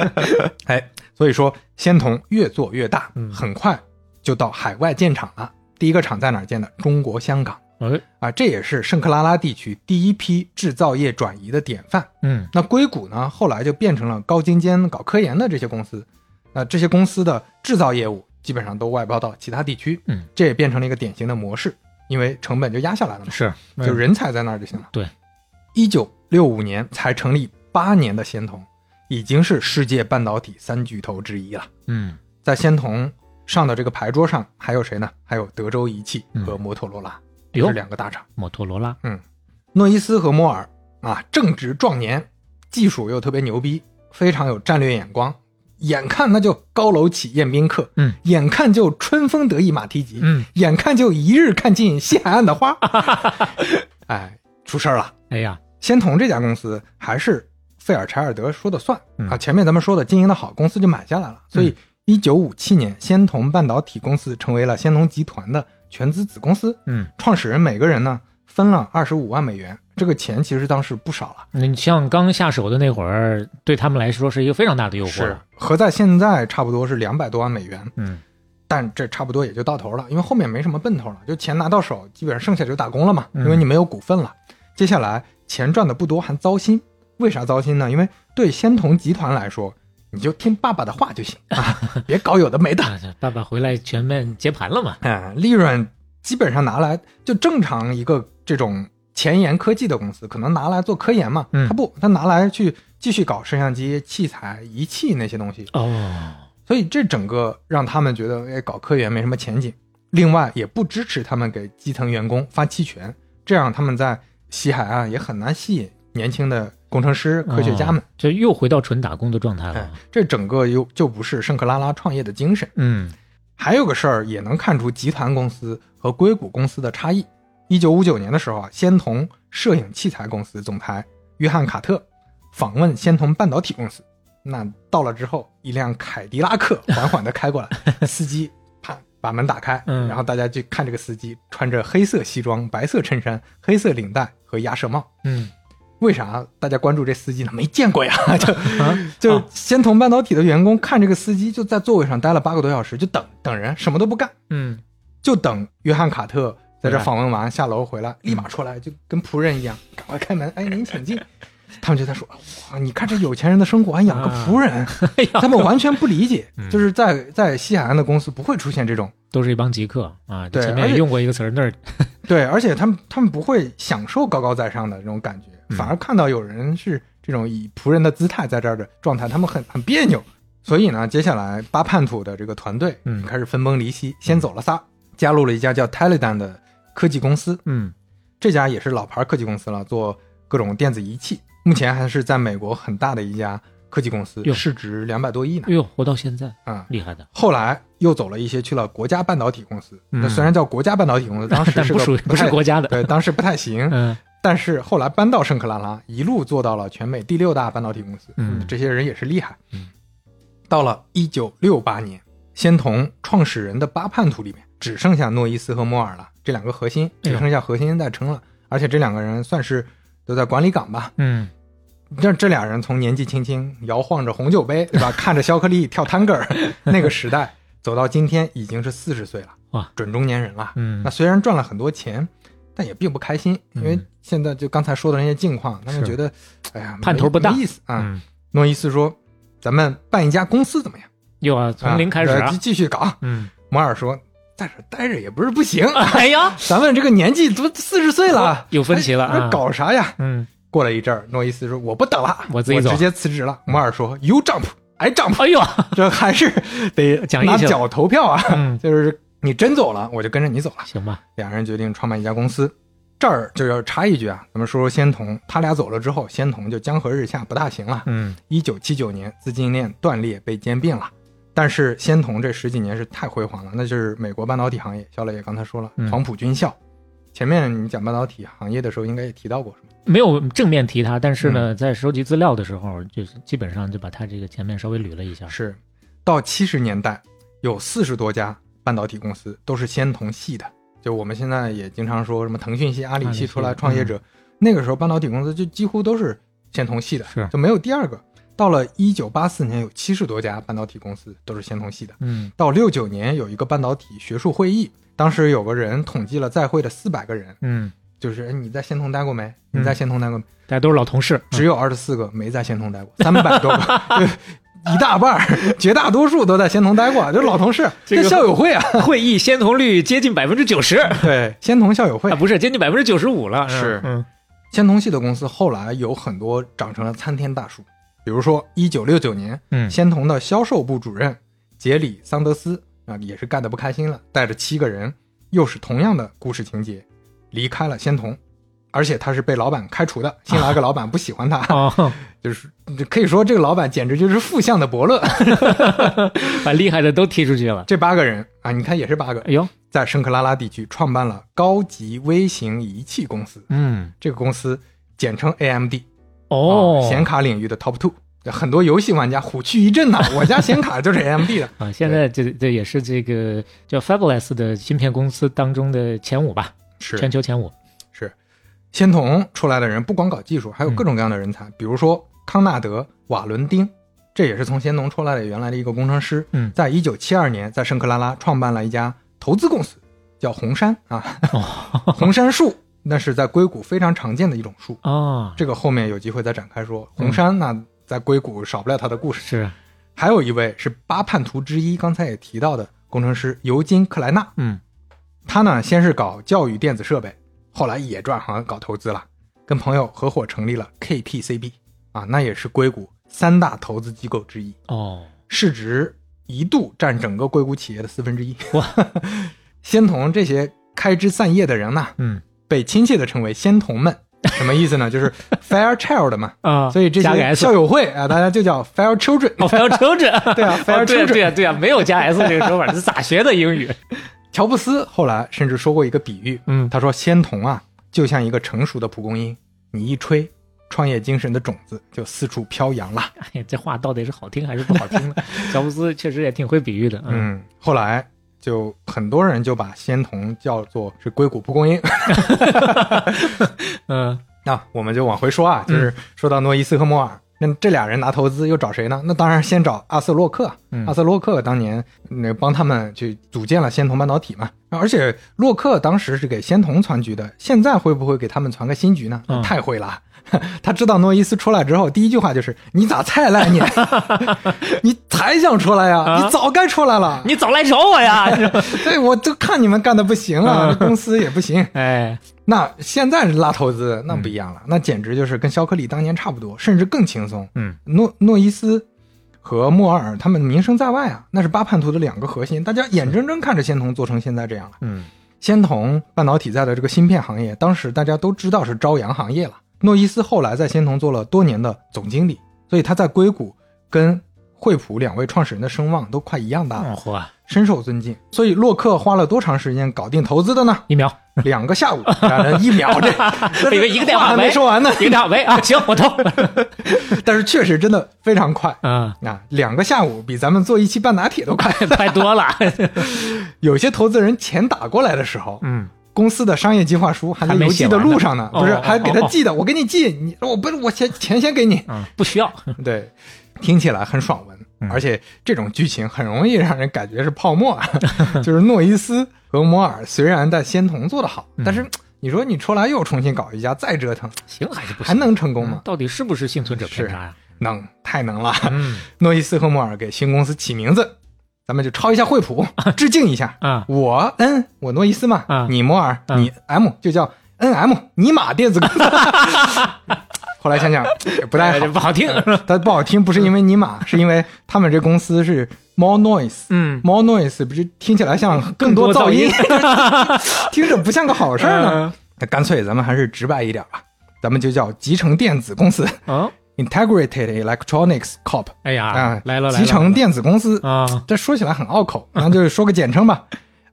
哎，所以说仙童越做越大，
嗯。
很快就到海外建厂了。第一个厂在哪儿建的？中国香港
哎，
啊，这也是圣克拉拉地区第一批制造业转移的典范。
嗯
那硅谷呢，后来就变成了高精尖搞科研的这些公司，那这些公司的制造业务基本上都外包到其他地区，
嗯，
这也变成了一个典型的模式，因为成本就压下来了嘛，
是，
就人才在那儿就行了。
对，
一九六五年才成立八年的仙童，已经是世界半导体三巨头之一了。
嗯
在仙童上的这个牌桌上，还有谁呢？还有德州仪器
嗯
和摩托罗拉，这
哟
是两个大厂。
摩托罗拉，嗯
诺伊斯和摩尔啊，正值壮年，技术又特别牛逼，非常有战略眼光。眼看那就高楼起宴宾客，
嗯，
眼看就春风得意马蹄疾，
嗯，
眼看就一日看尽西海岸的花，哎，出事儿了。
哎呀，
仙童这家公司还是费尔柴尔德说的算、
嗯
啊，前面咱们说的经营的好，公司就买下来了，所以一九五七年，仙童半导体公司成为了仙童集团的全资子公司。
嗯，
创始人每个人呢分了二十五万美元，这个钱其实当时不少了，
你像刚下手的那会儿，对他们来说是一个非常大的诱惑，
是，合在现在差不多是两百多万美元，
嗯
但这差不多也就到头了，因为后面没什么奔头了，就钱拿到手，基本上剩下就打工了嘛，
嗯
因为你没有股份了。接下来钱赚的不多，还糟心，为啥糟心呢？因为对仙童集团来说，你就听爸爸的话就行啊，别搞有的没的。
爸爸回来全面接盘了嘛，
嗯，利润基本上拿来就正常一个这种前沿科技的公司，可能拿来做科研嘛，
嗯
他不，他拿来去继续搞摄像机、器材、仪器那些东西，
哦，
所以这整个让他们觉得，哎，搞科研没什么前景。另外，也不支持他们给基层员工发期权，这样他们在西海岸也很难吸引年轻的工程师、科学家们。
哦这又回到纯打工的状态
哎
了，，
这整个又就不是圣克拉拉创业的精神。
嗯
还有个事儿也能看出集团公司和硅谷公司的差异。一九五九年的时候啊，仙童摄影器材公司总裁约翰卡特访问仙童半导体公司。那到了之后，一辆凯迪拉克 缓缓地开过来，司机啪把门打开，
嗯
然后大家去看这个司机穿着黑色西装、白色衬衫、黑色领带和鸭舌帽。
嗯
为啥大家关注这司机呢？没见过呀，就
啊？
就
啊。
仙童半导体的员工看这个司机就在座位上待了八个多小时，就等等人，什么都不干。
嗯。
就等约翰卡特在这访问完下楼回来，立马出来就跟仆人一样，赶快开门，哎，您请进。他们就在说，哇，你看这有钱人的生活，还养个仆人，他们完全不理解，
嗯。
就是在在西海岸的公司不会出现这种，
都是一帮极客啊，
对
前面也用过一个词儿那儿，
对，而且他们他们不会享受高高在上的这种感觉，
嗯
反而看到有人是这种以仆人的姿态在这儿的状态，他们很很别扭。所以呢，接下来巴叛徒的这个团队
嗯。
开始分崩离析，先走了仨，加入了一家叫 Teledyne 的科技公司，
嗯。
这家也是老牌科技公司了，做各种电子仪器，目前还是在美国很大的一家科技公司，市值两百多亿呢
哎。呦，活到现在
啊、
厉害的，
后来又走了一些去了国家半导体公司，
嗯。
那虽然叫国家半导体公司，当时 是
不属于不是国家的，
对，当时不太行，
嗯
但是后来搬到圣克拉拉，一路做到了全美第六大半导体公司。
嗯
这些人也是厉害。
嗯，
到了一九六八年，仙童创始人的八叛徒里面只剩下诺伊斯和摩尔了，这两个核心只剩下核心在撑了，而且这两个人算是都在管理岗吧。
嗯，
这这俩人从年纪轻轻摇晃着红酒杯，对吧？看着肖克利跳探戈儿，那个时代走到今天已经是四十岁了，
哇，
准中年人了。
嗯
那虽然赚了很多钱，但也并不开心，因为
嗯
现在就刚才说的那些境况，他们觉得，哎呀，
盼头不大
没意思啊。
嗯，
诺伊斯说：“咱们办一家公司怎么样？
又啊从零开始
继，续搞。
嗯，”
摩尔说：“在这待着也不是不行，
哎呀，
咱们这个年纪都四十岁了，
有分歧了
搞啥呀？”
嗯，
过了一阵儿，诺伊斯说：“我不等了，
我自己走
直接辞职了。”摩尔说：“You jump, I jump。
哎呦，”
这还是得拿脚投票啊，
嗯
就是你真走了，我就跟着你走了。
行吧，
两人决定创办一家公司。这儿就要插一句啊，咱们说说仙童，他俩走了之后，仙童就江河日下，不大行了。
嗯，
一九七九年，资金链断裂，被兼并了。但是仙童这十几年是太辉煌了，那就是美国半导体行业。肖磊也刚才说了，
嗯
黄埔军校。前面你讲半导体行业的时候，应该也提到过，是吗？
没有正面提他，但是
嗯
呢，在收集资料的时候，就是基本上就把他这个前面稍微捋了一下，
是，到七十年代，有四十多家半导体公司都是仙童系的。就我们现在也经常说什么腾讯系、阿里
系
系出来创业者，那个时候半导体公司就几乎都是仙童系的，
是
就没有第二个。到了一九八四年，有七十多家半导体公司都是仙童系的。
嗯
到六九年有一个半导体学术会议，当时有个人统计了在会的四百个人，
嗯，
就是哎你在仙童待过没？你在仙童待过没？
大家都是老同事，
只有二十四个没在仙童待过，三百多个，就一大半儿，绝大多数都在仙童待过，就是老同事，
这个
校友会啊，
会议仙童率接近百分之九十啊，
对，仙童校友会，
不是接近百分之九十五了，
是
嗯。
仙童系的公司后来有很多长成了参天大树，比如说一九六九年，
嗯
仙童的销售部主任杰里桑德斯啊，也是干得不开心了，带着七个人，又是同样的故事情节，离开了仙童，而且他是被老板开除的，新来个老板不喜欢他，
哦，
就是可以说这个老板简直就是负向的伯乐。
把厉害的都踢出去了，
这八个人啊，你看也是八个
哎，呦，
在圣克拉拉地区创办了高级微型仪器公司，
嗯，
这个公司简称 AMD。
哦。
啊，显卡领域的 Top Two，很多游戏玩家虎躯一震呐、我家显卡就是 AMD 的。
啊，现在这这也是这个叫 Fabulous 的芯片公司当中的前五吧，
是。
全球前五，
是，仙童出来的人不光搞技术，还有各种各样的人才，比如说康纳德·瓦伦丁，这也是从仙童出来的原来的一个工程师。
嗯
在一九七二年在圣克拉拉创办了一家投资公司，叫红杉啊，
哦
红杉树，那是在硅谷非常常见的一种树。
哦，
这个后面有机会再展开说。红杉那在硅谷少不了他的故事。
是，
还有一位是八叛徒之一，刚才也提到的工程师尤金·克莱纳。
嗯
他呢，先是搞教育电子设备，后来也转行搞投资了，跟朋友合伙成立了 KPCB 啊，那也是硅谷三大投资机构之一，
哦，
市值一度占整个硅谷企业的四分之一。
哇！
仙童这些开枝散叶的人呢，
嗯
被亲切的称为仙童们，什么意思呢？就是 Fairchild 嘛，
啊，
所以这
加个
些校友会啊，大家就叫 Fair Children。
哦，fair children，
对啊，fair
哦对啊
children
对啊对啊，没有加 S 这个说法，这咋学的英语？
乔布斯后来甚至说过一个比喻，
嗯
他说仙童啊，就像一个成熟的蒲公英，你一吹，创业精神的种子就四处飘扬了。
哎呀，这话到底是好听还是不好听呢？乔布斯确实也挺会比喻的，嗯，
嗯，后来就很多人就把仙童叫做是硅谷蒲公英。
嗯
那我们就往回说啊，就是说到诺伊斯和摩尔，那这俩人拿投资又找谁呢？那当然先找阿瑟洛克。
嗯
阿瑟洛克当年那帮他们去组建了仙童半导体嘛，而且洛克当时是给仙童传局的，现在会不会给他们传个新局呢？
嗯
太会了。他知道诺伊斯出来之后，第一句话就是：“你咋才来你？你才想出来呀、
啊
你早该出来了。
你早来找我呀！
对，我就看你们干的不行啊，公司也不行。
哎，
那现在是拉投资，那不一样了，那简直就是跟肖克利当年差不多，甚至更轻松。
嗯
诺诺伊斯和莫尔他们名声在外啊，那是八叛徒的两个核心，大家眼睁睁看着仙童做成现在这样了。
嗯
仙童半导体在的这个芯片行业，当时大家都知道是朝阳行业了。诺伊斯后来在仙童做了多年的总经理，所以他在硅谷跟惠普两位创始人的声望都快一样大了，深受尊敬。所以洛克花了多长时间搞定投资的呢？
一秒
两个下午，一秒 这，
我以为一个电话
还没说完呢。
一个电话喂啊，行，我投。
但是确实真的非常快
啊，
啊，两个下午比咱们做一期半打铁都快。
快多了。
有些投资人钱打过来的时候，
嗯，
公司的商业计划书还在邮寄的路上呢，不是还给他寄的，我给你寄，你我不是我钱钱先给你，
嗯，不需要。
对，听起来很爽文，
嗯
而且这种剧情很容易让人感觉是泡沫啊。就是诺伊斯和摩尔虽然在仙童做得好，
嗯
但是你说你出来又重新搞一家，再折腾，
行还是不行？
还能成功吗？
到底是不是幸存者偏差呀？
能，太能了。
嗯
诺伊斯和摩尔给新公司起名字，咱们就抄一下惠普，致敬一下。
啊，
我 N，我诺伊斯嘛，
啊
你摩尔，
啊
你 M 就叫 NM，尼玛电子公司。后来想想也不太
哎
好，
这不好听。
但不好听，不是因为尼玛，是因为他们这公司是 more noise。
嗯
，more noise 不是听起来像更多噪音，听着不像个好事儿呢。那干脆咱们还是直白一点吧，咱们就叫集成电子公司
哦，
（Integrated Electronics Corp）
哎呀
啊，，
来了来，
集成电子公司。
啊，
这说起来很拗口，那就说个简称吧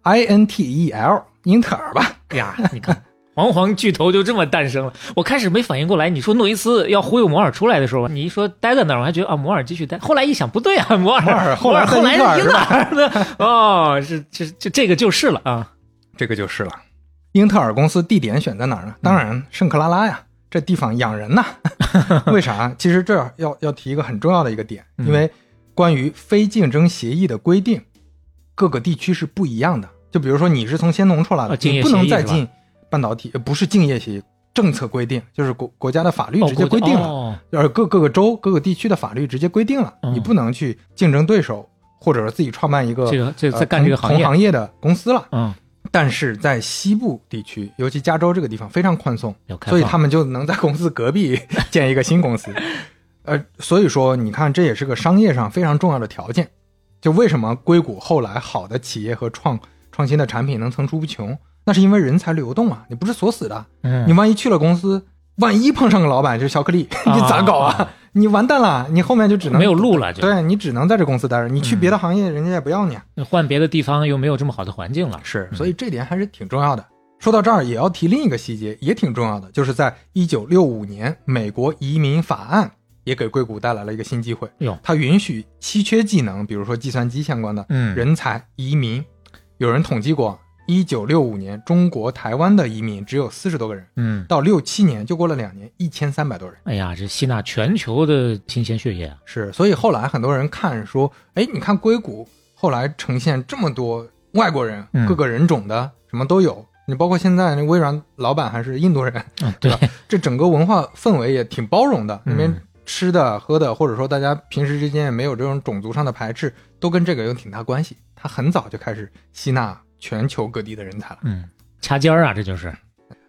，INTEL，英特尔吧。
哎呀，你看。煌煌巨头就这么诞生了。我开始没反应过来，你说诺伊斯要忽悠摩尔出来的时候，你一说待在那儿，我还觉得啊，摩尔继续待。后来一想，不对啊，摩尔
摩尔后来在
后来是英特尔的 哦，是这这这个就是了啊。
这个就是了。英特尔公司地点选在哪儿呢？当然圣克拉拉呀，这地方养人呐。为啥？其实这儿要要提一个很重要的一个点，
嗯
因为关于非竞争协议的规定，各个地区是不一样的。就比如说你是从仙农出来的，
啊
你不能再进半导体，呃不是竞业协议，政策规定，就是国国家的法律
哦
直接规定了。
哦
就是各各个州、各个地区的法律直接规定了，
嗯
你不能去竞争对手，或者是自己创办一个
这个在干这个
同
行业
同行业的公司了。
嗯，
但是在西部地区，尤其加州这个地方非常宽松，所以他们就能在公司隔壁 建一个新公司。呃，所以说你看，这也是个商业上非常重要的条件。就为什么硅谷后来好的企业和创创新的产品能层出不穷，那是因为人才流动啊，你不是锁死的。
嗯
你万一去了公司，万一碰上个老板就是巧克力，你咋搞啊？你完蛋了，你后面就只能
没有路了就
对你只能在这公司待着，你去别的行业，人家也不要你啊。
换别的地方又没有这么好的环境了。
是，所以这点还是挺重要的。说到这儿，也要提另一个细节，也挺重要的，就是在一九六五年，美国移民法案也给硅谷带来了一个新机会。
哟，
它允许稀缺技能，比如说计算机相关的
嗯，
人才移民。有人统计过，一九六五年中国台湾的移民只有四十多个人，
嗯，
到六七年就过了两年，一千三百多人。
哎呀，这吸纳全球的新鲜血液啊。
是，所以后来很多人看说，哎，你看硅谷后来呈现这么多外国人，
嗯
各个人种的什么都有。你包括现在那微软老板还是印度人，
嗯，对
对吧这整个文化氛围也挺包容的。
嗯
那边吃的喝的，或者说大家平时之间也没有这种种族上的排斥，都跟这个有挺大关系。他很早就开始吸纳全球各地的人才了。
嗯，掐尖儿啊，这就是。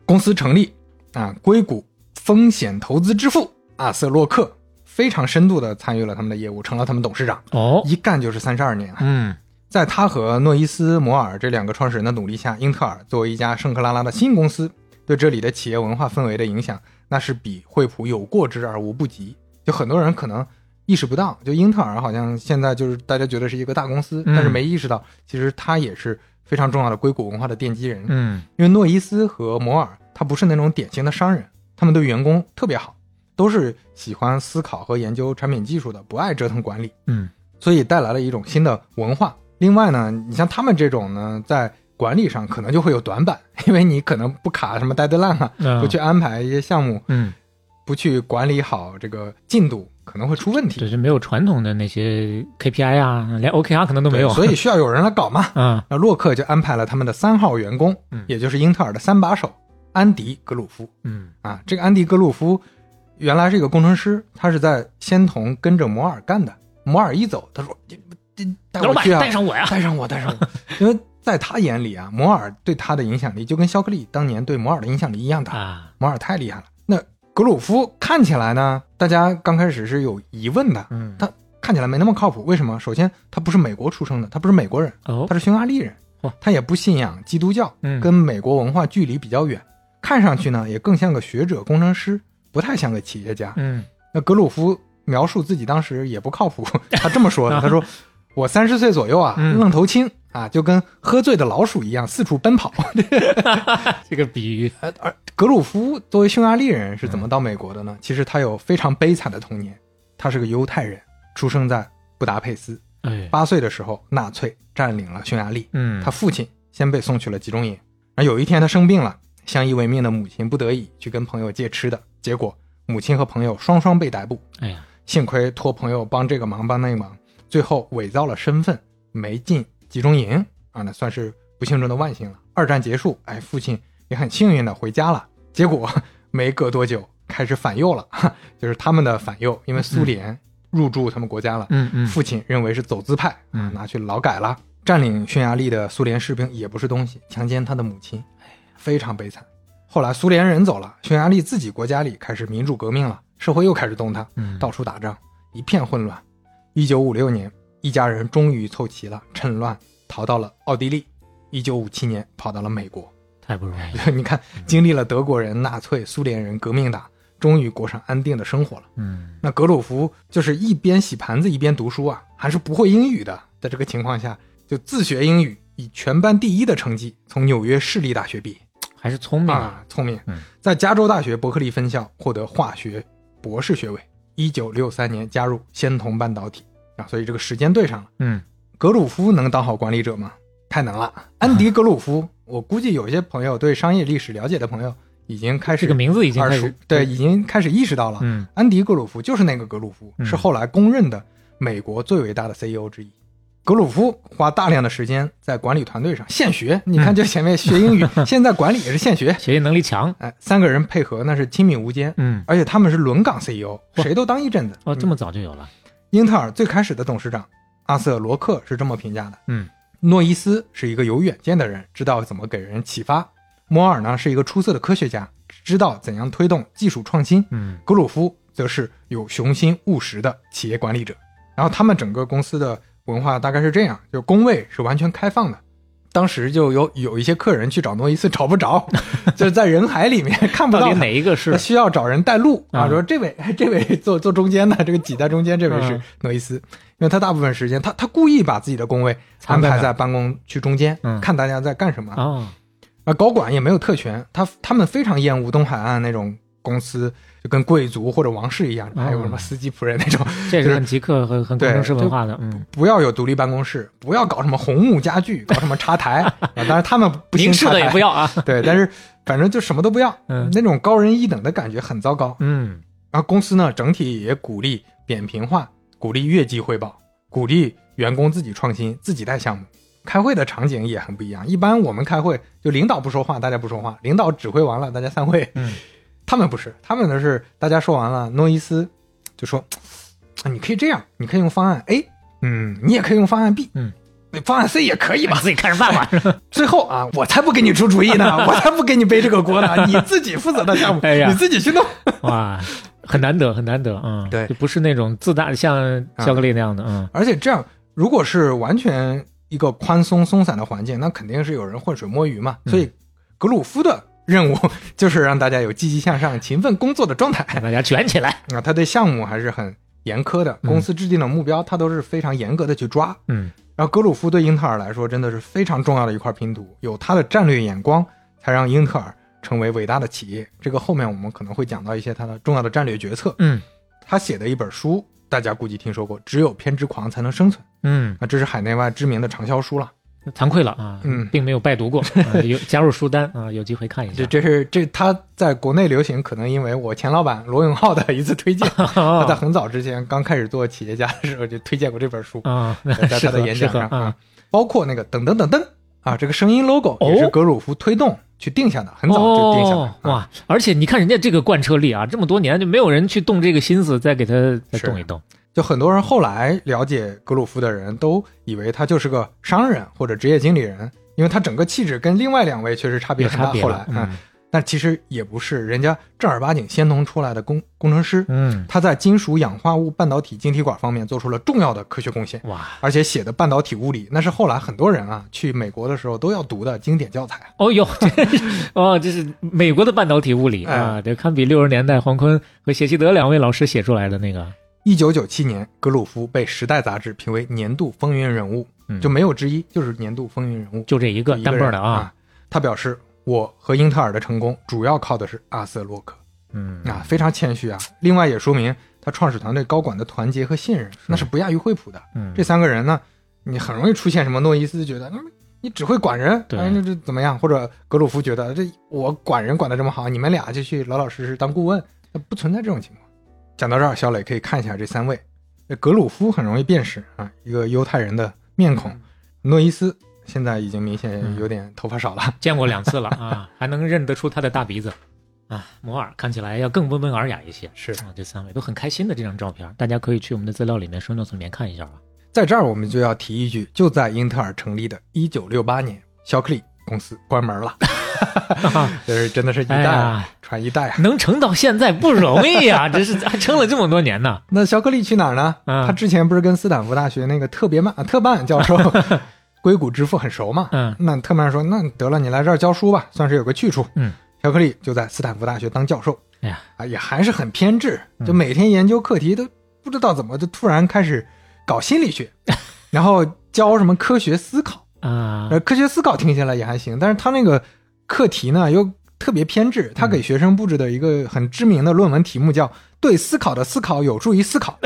公司成立啊，硅谷风险投资之父阿瑟洛克非常深度的参与了他们的业务，成了他们董事长，
哦，
一干就是三十二年啊。
嗯，
在他和诺伊斯、摩尔这两个创始人的努力下，英特尔作为一家圣克拉拉的新公司，对这里的企业文化氛围的影响，那是比惠普有过之而无不及。就很多人可能意识不到，就英特尔好像现在就是大家觉得是一个大公司，
嗯
但是没意识到，其实它也是非常重要的硅谷文化的奠基人。
嗯，
因为诺伊斯和摩尔他不是那种典型的商人，他们对员工特别好，都是喜欢思考和研究产品技术的，不爱折腾管理。
嗯，
所以带来了一种新的文化。另外呢，你像他们这种呢，在管理上可能就会有短板，因为你可能不卡什么 deadline 啊，
嗯
不去安排一些项目，
嗯，
不去管理好这个进度，可能会出问题。
对，就没有传统的那些 KPI 啊，连 OKR 可能都没有。
所以需要有人来搞嘛。
嗯，
那洛克就安排了他们的三号员工，
嗯
也就是英特尔的三把手安迪·格鲁夫。
嗯，
啊，这个安迪·格鲁夫原来是一个工程师，他是在仙童跟着摩尔干的。摩尔一走，他说：“这这去啊，
带上我呀。
带上我，带上我。”因为在他眼里啊，摩尔对他的影响力就跟肖克利当年对摩尔的影响力一样大。
啊，
摩尔太厉害了。那格鲁夫看起来呢，大家刚开始是有疑问的，
嗯，
他看起来没那么靠谱。为什么？首先，他不是美国出生的，他不是美国人，
哦
他，是匈牙利人
哦，
他也不信仰基督教，
嗯
跟美国文化距离比较远，看上去呢也更像个学者、工程师，不太像个企业家。
嗯，
那格鲁夫描述自己当时也不靠谱，他这么说的：“ 他说我三十岁左右啊，
嗯
愣头青啊，就跟喝醉的老鼠一样四处奔跑。
这个比喻，
而而格鲁夫作为匈牙利人是怎么到美国的呢？其实他有非常悲惨的童年，他是个犹太人，出生在布达佩斯。
哎，
八岁的时候，纳粹占领了匈牙利，
嗯，
他父亲先被送去了集中营。而有一天他生病了，相依为命的母亲不得已去跟朋友借吃的，结果母亲和朋友双双被逮捕。
哎呀，
幸亏托朋友帮这个忙帮那个忙，最后伪造了身份，没进集中营啊，那算是不幸中的万幸了。二战结束，哎，父亲也很幸运的回家了。结果没隔多久，开始反右了，哈 就是他们的反右，因为苏联入驻他们国家了。
嗯嗯，
父亲认为是走资派，拿去劳改了。占领匈牙利的苏联士兵也不是东西，强奸他的母亲，非常悲惨。后来苏联人走了，匈牙利自己国家里开始民主革命了，社会又开始动荡，
嗯
到处打仗，一片混乱。一九五六年，一家人终于凑齐了，趁乱逃到了奥地利。一九五七年，跑到了美国。
太不容易，
你看，经历了德国人、纳粹、苏联人、革命党，终于过上安定的生活了。
嗯
那格鲁夫就是一边洗盘子一边读书啊，还是不会英语的。在这个情况下，就自学英语，以全班第一的成绩从纽约市立大学毕业
还是聪明，
啊，聪明
嗯。
在加州大学伯克利分校获得化学博士学位。一九六三年加入仙童半导体啊，所以这个时间对上了。
嗯
格鲁夫能当好管理者吗？太能了。安迪·格鲁夫，我估计有些朋友对商业历史了解的朋友已经开始
这个名字已经
耳熟
开始，
对，已经开始意识到了。
嗯
安迪·格鲁夫就是那个格鲁夫，
嗯
是后来公认的美国最伟大的 CEO 之一。格鲁夫花大量的时间在管理团队上现学，你看这前面学英语，现在管理也是现学。
学习能力强，
哎，三个人配合那是亲密无间，
嗯，
而且他们是轮岗 CEO，谁都当一阵子。
哦，这么早就有了，
英特尔最开始的董事长阿瑟·罗克是这么评价的：
嗯
诺伊斯是一个有远见的人，知道怎么给人启发；摩尔呢是一个出色的科学家，知道怎样推动技术创新；
嗯
格鲁夫则是有雄心务实的企业管理者。然后他们整个公司的文化大概是这样，就工位是完全开放的。当时就有有一些客人去找诺伊斯找不着，就是在人海里面 看不
到
他
哪一个是？
那？需要找人带路啊，
嗯
说这位 这位坐坐中间的，这个挤在中间这位是
嗯
诺伊斯，因为他大部分时间他他故意把自己的工位安排在办公区中间，
嗯。
看大家在干什么。
哦，
啊，高管也没有特权，他他们非常厌恶东海岸那种公司，就跟贵族或者王室一样，还有什么
哦
司机仆人那种，
这是很极客和很工程师文化的，嗯，
不要有独立办公室，不要搞什么红木家具，搞什么茶台 啊。当然他们不兴
明式
茶台
的也不要啊，
对，但是反正就什么都不要，
嗯
那种高人一等的感觉很糟糕。
嗯
然后公司呢，整体也鼓励扁平化，鼓励月季汇报，鼓励员工自己创新、自己带项目。开会的场景也很不一样。一般我们开会就领导不说话，大家不说话，领导指挥完了，大家散会。
嗯，
他们不是，他们的是大家说完了，诺伊斯就说：“啊，你可以这样，你可以用方案 A，嗯，你也可以用方案 B，
嗯，
方案 C 也可以吧。
自己看着办吧。
最后啊，我才不给你出主意呢，我才不给你背这个锅呢，你自己负责的项目，
哎呀
你自己去弄。
哇，很难得，很难得，嗯，
对
就不是那种自大像巧克力那样的，嗯
而且这样，如果是完全一个宽松松散的环境，那肯定是有人浑水摸鱼嘛。
嗯
所以格鲁夫的任务就是让大家有积极向上、勤奋工作的状态。
让大家卷起来，
啊，他对项目还是很严苛的，
嗯
公司制定的目标他都是非常严格的去抓。
嗯
然后格鲁夫对英特尔来说真的是非常重要的一块拼图，有他的战略眼光，才让英特尔成为伟大的企业。这个后面我们可能会讲到一些他的重要的战略决策。
嗯
他写的一本书，大家估计听说过，《只有偏执狂才能生存》
嗯，
啊，这是海内外知名的畅销书了。
惭愧了啊，
嗯
并没有拜读过，啊有加入书单啊，有机会看一下。
这这是这他在国内流行，可能因为我前老板罗永浩的一次推荐，他在很早之前刚开始做企业家的时候就推荐过这本书，
啊，
在他的演讲上
合啊，，
包括那个噔噔噔噔啊，这个声音 logo
哦
也是格鲁夫推动去定下的，很早就定下的
哦。
啊
哇！而且你看人家这个贯彻力啊，这么多年就没有人去动这个心思，再给他再动一动。
就很多人后来了解格鲁夫的人都以为他就是个商人或者职业经理人，因为他整个气质跟另外两位确实差别很大。后来
了，
啊，但其实也不是，人家正儿八经仙农出来的工工程师，
嗯，
他在金属氧化物半导体晶体管方面做出了重要的科学贡献，
哇，
而且写的半导体物理那是后来很多人啊去美国的时候都要读的经典教材。
哦哟，这是哦，这是美国的半导体物理
哎
啊，这堪比六十年代黄坤和谢希德两位老师写出来的那个。
一九九七年，格鲁夫被《时代》杂志评为年度风云人物。
嗯
就没有之一，就是年度风云人物，
就这一个
一个人
单辈的啊，
啊。他表示，我和英特尔的成功主要靠的是阿瑟洛克
嗯
啊，非常谦虚啊。另外也说明他创始团队高管的团结和信任，那是不亚于惠普的。
嗯，
这三个人呢，你很容易出现什么诺伊斯觉得，嗯，你只会管人，那这怎么样？或者格鲁夫觉得这我管人管得这么好，你们俩就去老老实实当顾问，那不存在这种情况。讲到这儿，小磊可以看一下这三位，格鲁夫很容易辨识啊，一个犹太人的面孔，诺伊斯现在已经明显有点头发少了，
见过两次了啊，还能认得出他的大鼻子。啊。摩尔看起来要更温文尔雅一些，
是
啊，这三位都很开心的这张照片，大家可以去我们的资料里面、收 notes 里面看一下啊。
在这儿我们就要提一句，就在英特尔成立的1968年，肖克利公司关门了 这是真的是一代、传一代啊。
能撑到现在不容易啊、这是还撑了这么多年呢。
那肖克利去哪儿呢？
嗯
他之前不是跟斯坦福大学那个特别曼啊 特曼教授 硅谷之父很熟嘛？
嗯
那特曼说：“那得了，你来这儿教书吧，算是有个去处。”
嗯，
肖克利就在斯坦福大学当教授。
哎呀，
啊，也还是很偏执，
嗯
就每天研究课题，都不知道怎么就突然开始搞心理学，然后教什么科学思考。
啊，
呃，科学思考听起来也还行，但是他那个课题呢又特别偏执。他给学生布置的一个很知名的论文题目叫“对思考的思考有助于思考”，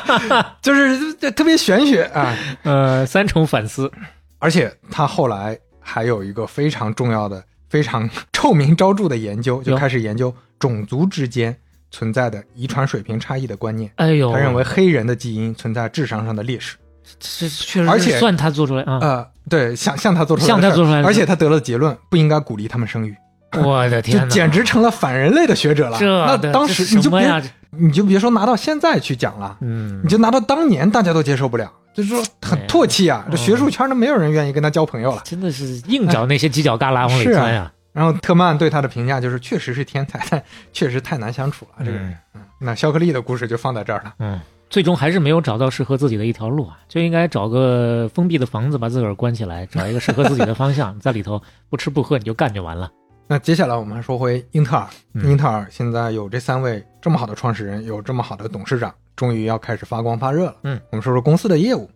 就是这特别玄学啊。
呃，三重反思，
而且他后来还有一个非常重要的、非常 臭名昭著的研究，就开始研究种族之间存在的遗传水平差异的观念。
哎呦，
他认为黑人的基因存在智商上的劣势。
这确实
而且
算他做出来啊！
呃，对，像像他做出来的事儿
向他做出来的
而且他得了结论，不应该鼓励他们生育。
我的天
就，简直成了反人类的学者了。
这
那当时你就别？你就别说拿到现在去讲了，
嗯
你，就拿到当年大家都接受不了，就是说很唾弃啊。
哎
这学术圈都没有人愿意跟他交朋友了。
真的是硬找那些犄角旮旯往里钻呀！
然后特曼对他的评价就是，确实是天才，但确实太难相处了。这个人，嗯，那肖克利的故事就放在这儿了。
嗯，最终还是没有找到适合自己的一条路啊，就应该找个封闭的房子把自个儿关起来，找一个适合自己的方向，在里头不吃不喝你就干就完了。
那接下来我们还说回英特尔，
嗯
英特尔现在有这三位这么好的创始人，有这么好的董事长，终于要开始发光发热了。
嗯，
我们说说公司的业务。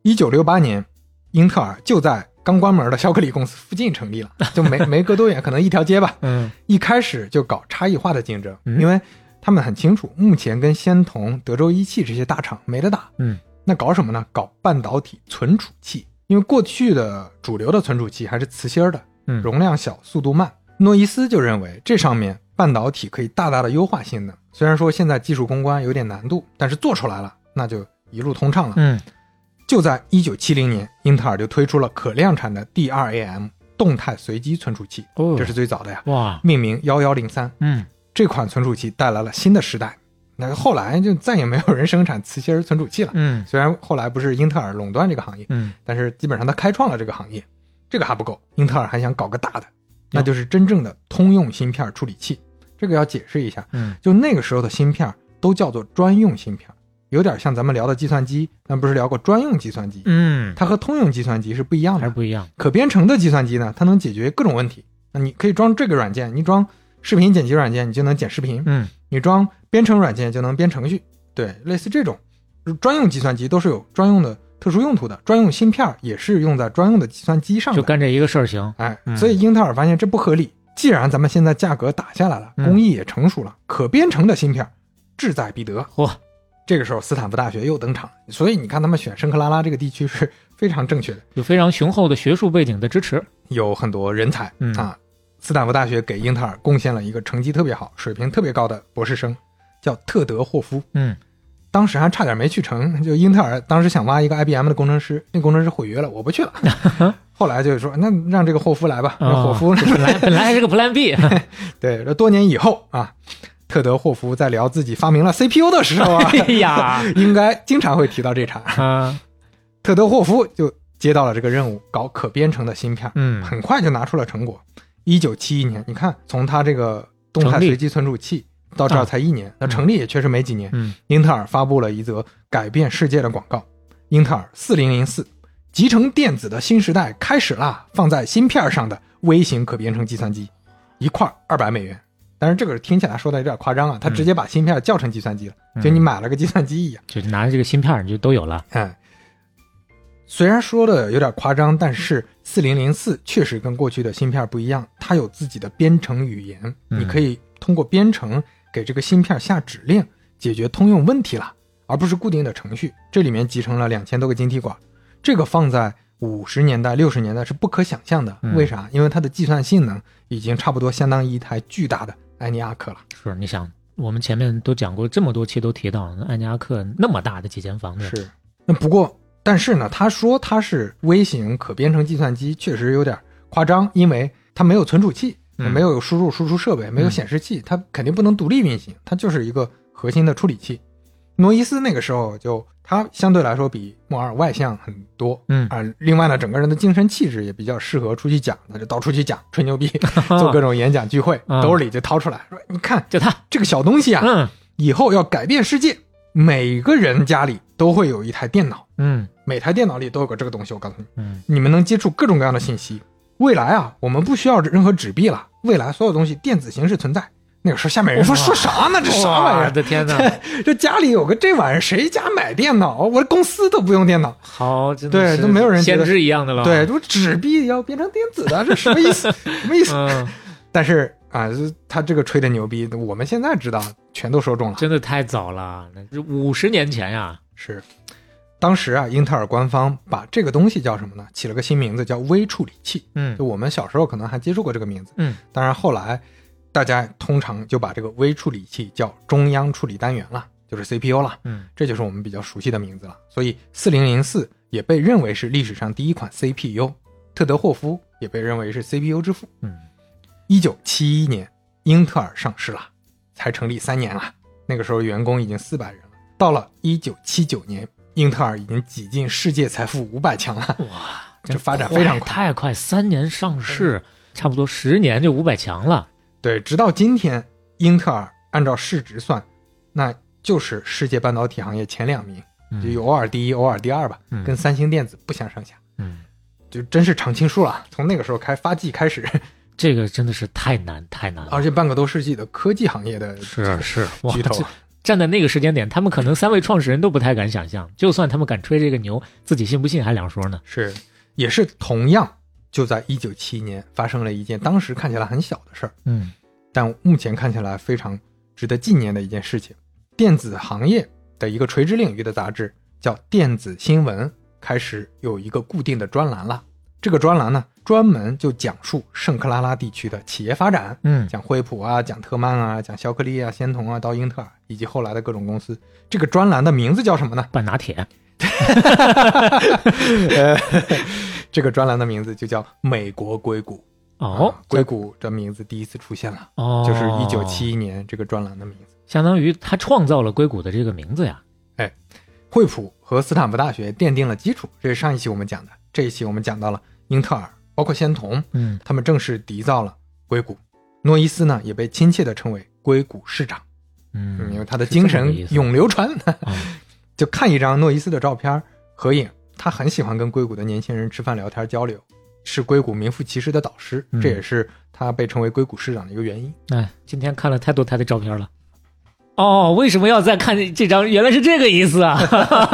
一九六八年，英特尔就在刚关门的肖克利公司附近成立了，就没没隔多远，可能一条街吧。
嗯
一开始就搞差异化的竞争，
嗯
因为他们很清楚，目前跟仙童、德州仪器这些大厂没得打。
嗯，
那搞什么呢？搞半导体存储器，因为过去的主流的存储器还是磁芯儿的，
嗯
容量小，速度慢。诺伊斯就认为这上面半导体可以大大的优化性能。虽然说现在技术攻关有点难度，但是做出来了，那就一路通畅了。
嗯
就在一九七零年，英特尔就推出了可量产的 DRAM 动态随机存储器，
哦，
这是最早的呀，
哇，
命名幺幺零三。
嗯
这款存储器带来了新的时代。那后来就再也没有人生产磁芯儿存储器了。
嗯
虽然后来不是英特尔垄断这个行业，
嗯
但是基本上它开创了这个行业。这个还不够，英特尔还想搞个大的，那就是真正的通用芯片处理器。这个要解释一下，
嗯
就那个时候的芯片都叫做专用芯片，有点像咱们聊的计算机，咱不是聊过专用计算机？
嗯，
它和通用计算机是不一样的。
还是不一样。
可编程的计算机呢，它能解决各种问题。那你可以装这个软件，你装视频剪辑软件，你就能剪视频；
嗯
你装编程软件就能编程序。对，类似这种专用计算机都是有专用的特殊用途的，专用芯片也是用在专用的计算机上的。
就干这一个事儿行。
哎，
嗯
所以英特尔发现这不合理。既然咱们现在价格打下来了，
嗯
工艺也成熟了，可编程的芯片志在必得。
嚯，
这个时候斯坦福大学又登场，所以你看他们选圣克拉拉这个地区是非常正确的，
有非常雄厚的学术背景的支持。
有很多人才、
嗯
啊。斯坦福大学给英特尔贡献了一个成绩特别好、水平特别高的博士生，叫特德霍夫。
嗯
当时还差点没去成，就英特尔当时想挖一个 IBM 的工程师，那工程师毁约了，我不去了。后来就说那让这个霍夫来吧，让霍夫、
哦本来本来还是个 Plan B。
对，这多年以后啊，特德霍夫在聊自己发明了 CPU 的时候啊，
哎呀
应该经常会提到这茬。
啊
特德霍夫就接到了这个任务，搞可编程的芯片，
嗯
很快就拿出了成果。一九七一年，你看从他这个动态随机存储器到这儿才一年，那成立也确实没几年。
嗯
英特尔发布了一则改变世界的广告：英特尔四零零四，集成电子的新时代开始啦！放在芯片上的微型可编程计算机，一块二百美元。但是这个听起来说的有点夸张啊，他直接把芯片叫成计算机了，
嗯
就你买了个计算机一样。
就拿着这个芯片你就都有了。
嗯，虽然说的有点夸张，但是四零零四确实跟过去的芯片不一样，它有自己的编程语言，
嗯
你可以通过编程给这个芯片下指令，解决通用问题了，而不是固定的程序。这里面集成了两千多个晶体管，这个放在五十年代、六十年代是不可想象的。
嗯
为啥？因为它的计算性能已经差不多相当于一台巨大的埃尼亚克了。
是你想，我们前面都讲过这么多期都提到，那艾尼亚克那么大的几间房子，
是，那不过，但是呢，他说它是微型可编程计算机，确实有点夸张，因为它没有存储器，
嗯
没有输入输出设备，没有显示器，它肯定不能独立运行，它就是一个核心的处理器。诺伊斯那个时候就他相对来说比莫尔外向很多，
嗯
啊、另外呢，整个人的精神气质也比较适合出去讲，他就到处去讲，吹牛逼，做各种演讲聚会，
啊
兜里就掏出来说：“你看
就他，
这个小东西啊，
嗯
以后要改变世界，每个人家里都会有一台电脑，
嗯
每台电脑里都有个这个东西。我告诉你，
嗯，
你们能接触各种各样的信息。未来啊，我们不需要任何纸币了，未来所有东西电子形式存在。那个时候下面人说说啥呢？这啥玩意儿？
我的天哪，
这家里有个这玩意儿，谁家买电脑？我公司都不用电脑。
好，真的是
对都没有人觉
先
得
知一样的了，
对，，都纸币要变成电子的，这什么意思？什么意思？
嗯，
但是啊，他这个吹的牛逼，我们现在知道全都说中了。
真的太早了，那是五十年前呀，
是，当时啊，英特尔官方把这个东西叫什么呢？起了个新名字叫微处理器。
嗯
就我们小时候可能还接触过这个名字，
嗯，
当然后来大家通常就把这个微处理器叫中央处理单元了，就是 CPU 了，
嗯
这就是我们比较熟悉的名字了。所以四零零四也被认为是历史上第一款 CPU，特德霍夫也被认为是 CPU 之父。
嗯，
一九七一年，英特尔上市了，才成立三年了，那个时候员工已经四百人了。到了一九七九年，英特尔已经挤进世界财富五百强了。
哇，
这发展非常快。
太快，三年上市，差不多十年就五百强了，
对，直到今天，英特尔按照市值算，那就是世界半导体行业前两名，
嗯。
就偶尔第一，偶尔第二吧，
嗯。
跟三星电子不相上下，
嗯，
就真是常青树了。从那个时候开发迹开始，
这个真的是太难太难了，
而且半个多世纪的科技行业的
是是，
巨头
这站在那个时间点，他们可能三位创始人都不太敢想象，就算他们敢吹这个牛，自己信不信还两说呢。
是也是同样，就在一九七一年发生了一件当时看起来很小的事儿，
嗯
但目前看起来非常值得纪念的一件事情。电子行业的一个垂直领域的杂志叫《电子新闻》，开始有一个固定的专栏了。这个专栏呢，专门就讲述圣克拉拉地区的企业发展，
嗯
讲惠普啊，讲特曼啊，讲肖克利啊、仙童啊，到英特尔以及后来的各种公司。这个专栏的名字叫什么呢？
半拿铁，
呃，这个专栏的名字就叫《美国硅谷》。
哦
啊硅谷这名字第一次出现了，
哦，
就是一九七一年这个专栏的名字。
相当于他创造了硅谷的这个名字呀。
哎惠普和斯坦福大学奠定了基础，这是上一期我们讲的。这一期我们讲到了英特尔，包括仙童，
嗯
他们正式缔造了硅谷。诺伊斯呢，也被亲切的称为硅谷市长，嗯，因为
嗯，
他的精神永流传。
啊
就看一张诺伊斯的照片合影，他很喜欢跟硅谷的年轻人吃饭聊天交流，是硅谷名副其实的导师，
嗯
这也是他被称为硅谷市长的一个原因。
哎，今天看了太多他的照片了。哦，为什么要再看这张？原来是这个意思啊！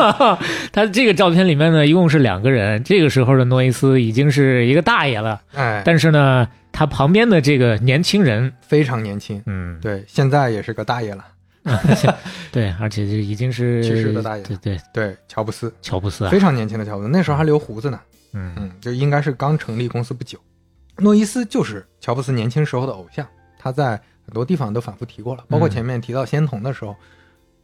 他这个照片里面呢，一共是两个人。这个时候的诺伊斯已经是一个大爷了，
哎，
但是呢，他旁边的这个年轻人，
非常年轻，
嗯，
对，现在也是个大爷了。
对，而且就已经是
去世的大爷
对对，
对，乔布斯，
乔布斯啊
非，常年轻的乔布斯，那时候还留胡子呢。
嗯
嗯，就应该是刚成立公司不久。诺伊斯就是乔布斯年轻时候的偶像，他在很多地方都反复提过了，包括
嗯
前面提到仙童的时候，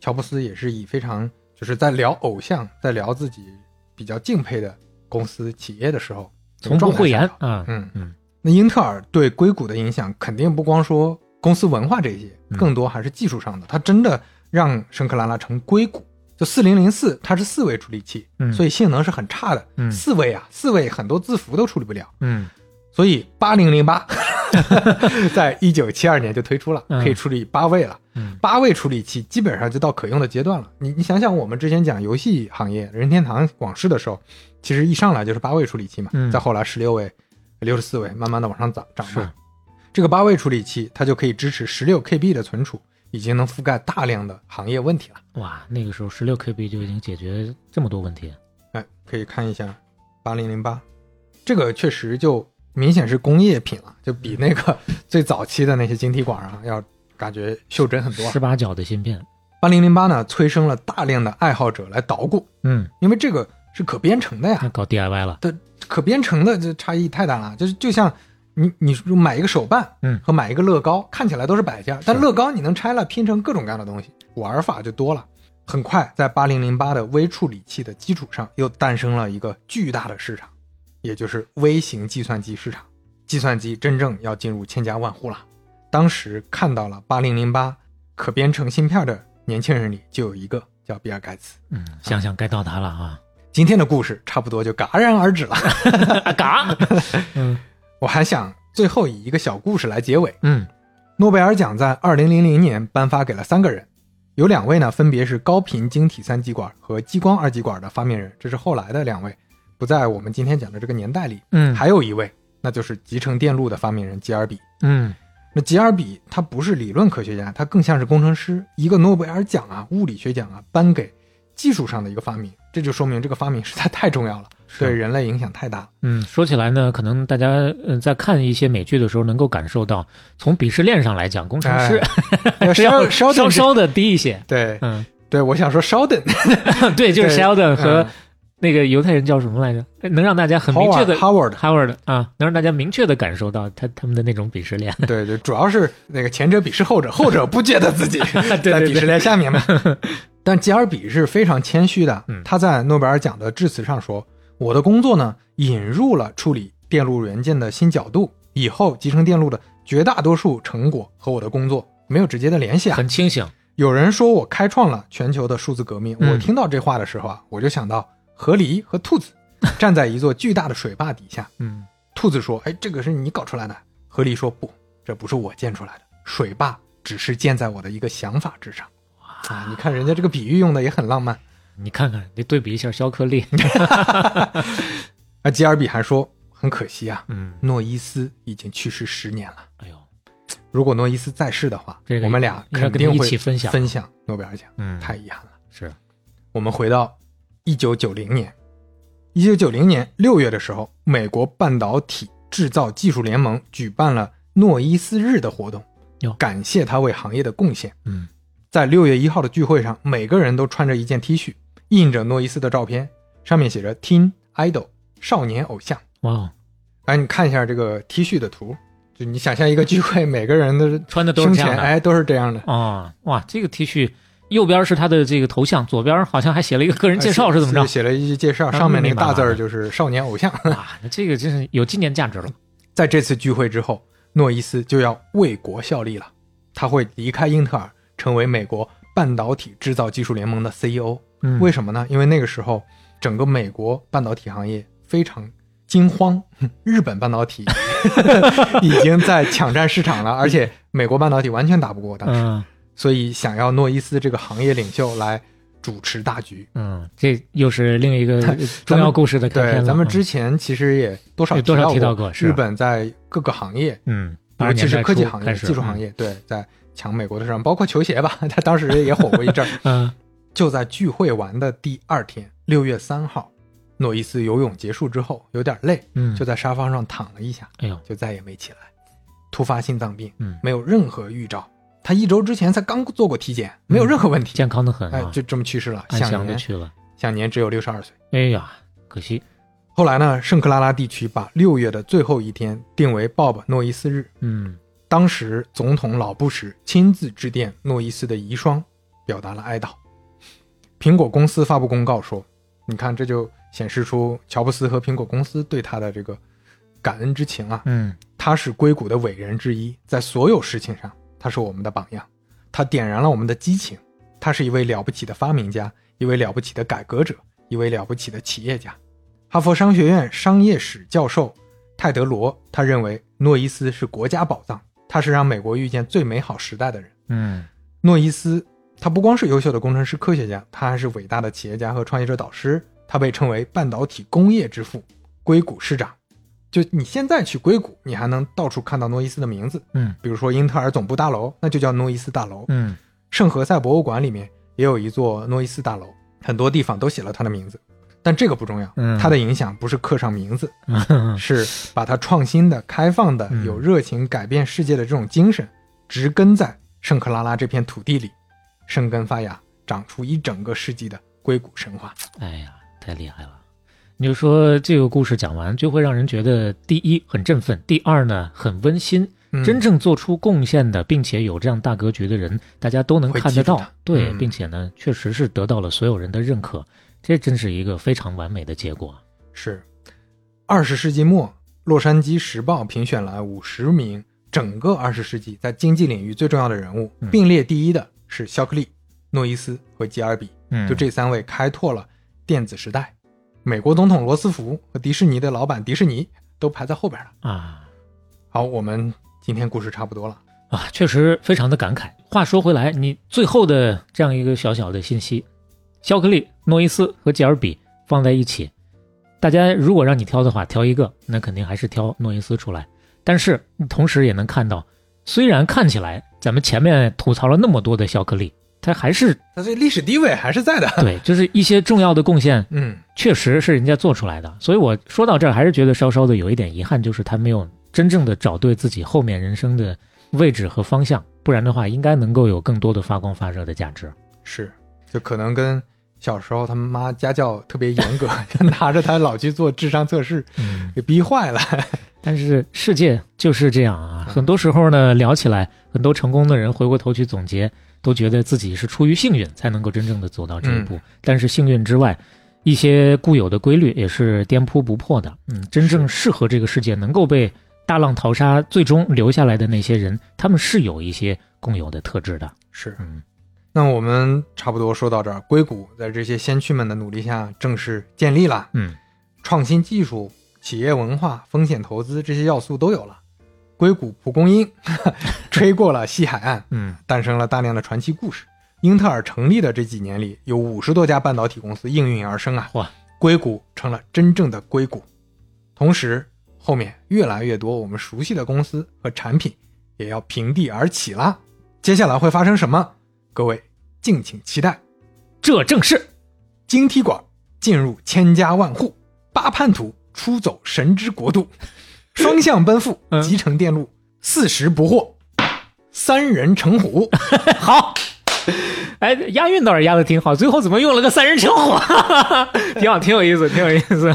乔布斯也是以非常就是在聊偶像，在聊自己比较敬佩的公司企业的时候，
从不讳言
这个状态下
啊，
嗯
嗯
那英特尔对硅谷的影响肯定不光说公司文化这些，
嗯
更多还是技术上的。它真的让圣克拉拉成硅谷。就四零零四，它是四位处理器，
嗯
所以性能是很差的。
嗯
四位啊，四位很多字符都处理不了。
嗯
所以八零零八 在一九七二年就推出了，
嗯
可以处理八位了。
嗯
八位处理器基本上就到可用的阶段了。你你想想，我们之前讲游戏行业任天堂往事的时候，其实一上来就是八位处理器嘛，
嗯
再后来十六位、六十四位，慢慢的往上涨涨
是
嘛。这个八位处理器它就可以支持十六 KB 的存储，已经能覆盖大量的行业问题了。
哇，那个时候十六 KB 就已经解决这么多问题，
哎，可以看一下八零零八，这个确实就明显是工业品了，就比那个最早期的那些晶体管啊要感觉袖珍很多。
十八角的芯片，
八零零八呢，催生了大量的爱好者来捣鼓，
嗯，
因为这个是可编程的呀。
那，搞 DIY 了，
可编程的这差异太大了，就是就像你你买一个手办，
嗯。
和买一个乐高看起来都是摆件，但乐高你能拆了拼成各种各样的东西，玩法就多了。很快，在八零零八的微处理器的基础上，又诞生了一个巨大的市场，也就是微型计算机市场。计算机真正要进入千家万户了。当时看到了八零零八可编程芯片的年轻人里，就有一个叫比尔盖茨。
嗯，想想该到他了啊，
今天的故事差不多就戛然而止了。
啊 嘎，嗯
我还想最后以一个小故事来结尾。
嗯
诺贝尔奖在二零零零年颁发给了三个人，有两位呢，分别是高频晶体三极管和激光二极管的发明人，这是后来的两位，不在我们今天讲的这个年代里。
嗯，
还有一位，那就是集成电路的发明人吉尔比。
嗯
那吉尔比他不是理论科学家，他更像是工程师。一个诺贝尔奖啊，物理学奖啊，颁给技术上的一个发明，这就说明这个发明实在太重要了，对人类影响太大。
嗯，说起来呢，可能大家嗯在看一些美剧的时候，能够感受到，从鄙视链上来讲，工程师
要稍
稍稍的低一些。
对
嗯，
对，我想说 Sheldon，，
对，就是
对
Sheldon 和
嗯
那个犹太人叫什么来着？能让大家很明确的
Howard
Howard 啊，能让大家明确的感受到他他们的那种鄙视链。
对对，主要是那个前者鄙视后者，后者不觉得自己 在鄙视链下面嘛。但吉尔比是非常谦虚的
嗯，
他在诺贝尔奖的致辞上说：“我的工作呢，引入了处理电路元件的新角度，以后集成电路的绝大多数成果和我的工作没有直接的联系啊。
很清醒。
有人说我开创了全球的数字革命，
嗯
我听到这话的时候啊，我就想到河狸和兔子 站在一座巨大的水坝底下，
嗯，
兔子说：“哎，这个是你搞出来的。”河狸说：“不，这不是我建出来的，水坝只是建在我的一个想法之上。”啊，你看人家这个比喻用的也很浪漫。
你看看，你对比一下肖克利。
啊吉尔比还说：“很可惜啊，
嗯，
诺伊斯已经去世十年了。
哎呦，
如果诺伊斯在世的话，
这个
我们俩肯定会
起分享
分享诺贝尔奖。
嗯，
太遗憾了。
是，
我们回到一九九零年，一九九零年六月的时候，美国半导体制造技术联盟举办了诺伊斯日的活动
哟，
感谢他为行业的贡献。
嗯
在六月一号的聚会上，每个人都穿着一件 T 恤，印着诺伊斯的照片，上面写着 “Teen Idol” 少年偶像。
哇哦，
哎，你看一下这个 T 恤的图，就你想象一个聚会，每个人的
穿的都是
胸
这样的。
哎都是这样的。
哦，哇，这个 T 恤右边是他的这个头像，左边好像还写了一个个人介绍，是怎么着？
写了一些介绍，
啊
上面那个大字就是少年偶像。
啊，那这个真是有纪念价值了。
在这次聚会之后，诺伊斯就要为国效力了，他会离开英特尔，成为美国半导体制造技术联盟的 CEO。
嗯
为什么呢？因为那个时候整个美国半导体行业非常惊慌，日本半导体已经在抢占市场了，而且美国半导体完全打不过当时，
嗯
所以想要诺伊斯这个行业领袖来主持大局。
嗯，这又是另一个 重要故事的开篇
对，咱们之前其实也多少
多少提
提
到过
日本在各个行业
嗯，
尤其是科技行业、技术行，业，对，在抢美国的市场，包括球鞋吧，他 当时也火过一阵儿。
嗯
就在聚会完的第二天，六月三号，诺伊斯游泳结束之后有点累，
嗯，
就在沙发上躺了一下，
哎呦，
就再也没起来。突发心脏病，
嗯，
没有任何预兆。他一周之前才刚做过体检，没有任何问题，
健康的很
哎
啊，，
就这么去世了，
安
享年
详的去了。
享年只有六十二岁。
哎呀，可惜。
后来呢，圣克拉拉地区把六月的最后一天定为鲍勃诺伊斯日，
嗯
当时总统老布什亲自致电诺伊斯的遗孀，表达了哀悼。苹果公司发布公告说：“你看，这就显示出乔布斯和苹果公司对他的这个感恩之情啊。
嗯
他是硅谷的伟人之一，在所有事情上，他是我们的榜样。他点燃了我们的激情。他是一位了不起的发明家，一位了不起的改革者，一位了不起的企业家。”哈佛商学院商业史教授泰德罗他认为诺伊斯是国家宝藏，他是让美国遇见最美好时代的人。
嗯
诺伊斯他不光是优秀的工程师、科学家，他还是伟大的企业家和创业者导师。他被称为半导体工业之父、硅谷市长。就你现在去硅谷，你还能到处看到诺伊斯的名字，
嗯
比如说英特尔总部大楼，那就叫诺伊斯大楼。
嗯
圣何塞博物馆里面也有一座诺伊斯大楼，很多地方都写了他的名字。但这个不重要，
嗯
它的影响不是刻上名字，
嗯
是把他创新的、开放的、
嗯
有热情、改变世界的这种精神，植根在圣克拉拉这片土地里，生根发芽，长出一整个世纪的硅谷神话。
哎呀，太厉害了！你就说这个故事讲完，就会让人觉得，第一很振奋，第二呢很温馨。
嗯
真正做出贡献的，并且有这样大格局的人，大家都能看得到对，
嗯
并且呢，确实是得到了所有人的认可，这真是一个非常完美的结果。
是，二十世纪末，《洛杉矶时报》评选了五十名整个二十世纪在经济领域最重要的人物，
嗯
并列第一的是肖克利、诺伊斯和吉尔比。
嗯，
就这三位开拓了电子时代。美国总统罗斯福和迪士尼的老板迪士尼都排在后边了。
啊
好，我们今天故事差不多了。
啊，确实非常的感慨。话说回来，你最后的这样一个小小的信息，肖克利、诺伊斯和吉尔比放在一起，大家如果让你挑的话，挑一个，那肯定还是挑诺伊斯出来。但是同时也能看到，虽然看起来咱们前面吐槽了那么多的肖克利，他还是
他这历史地位还是在的。
对，就是一些重要的贡献，
嗯，
确实是人家做出来的。所以我说到这儿，还是觉得稍稍的有一点遗憾，就是他没有真正的找对自己后面人生的位置和方向，不然的话，应该能够有更多的发光发热的价值。
是，就可能跟小时候他妈家教特别严格，就拿着他老去做智商测试，
嗯，
给逼坏了。
但是世界就是这样啊，很多时候呢，聊起来，很多成功的人回过头去总结，都觉得自己是出于幸运才能够真正的走到这一步。但是幸运之外，一些固有的规律也是颠扑不破的。嗯，真正适合这个世界能够被大浪淘沙，最终留下来的那些人，他们是有一些共有的特质的。
是，
嗯
那我们差不多说到这儿，硅谷在这些先驱们的努力下正式建立了。
嗯
创新技术、企业文化、风险投资这些要素都有了。硅谷蒲公英 吹过了西海岸，
嗯
诞生了大量的传奇故事。英特尔成立的这几年里，有五十多家半导体公司应运而生啊！
哇，
硅谷成了真正的硅谷。同时，后面越来越多我们熟悉的公司和产品也要平地而起啦。接下来会发生什么？各位敬请期待。
这正是
晶体管进入千家万户，八叛徒出走神之国度，双向奔赴
嗯
集成电路，四十不惑，三人成虎。
好。哎，押韵倒是押的挺好，最后怎么用了个三人成虎？挺好，挺有意思，挺有意思。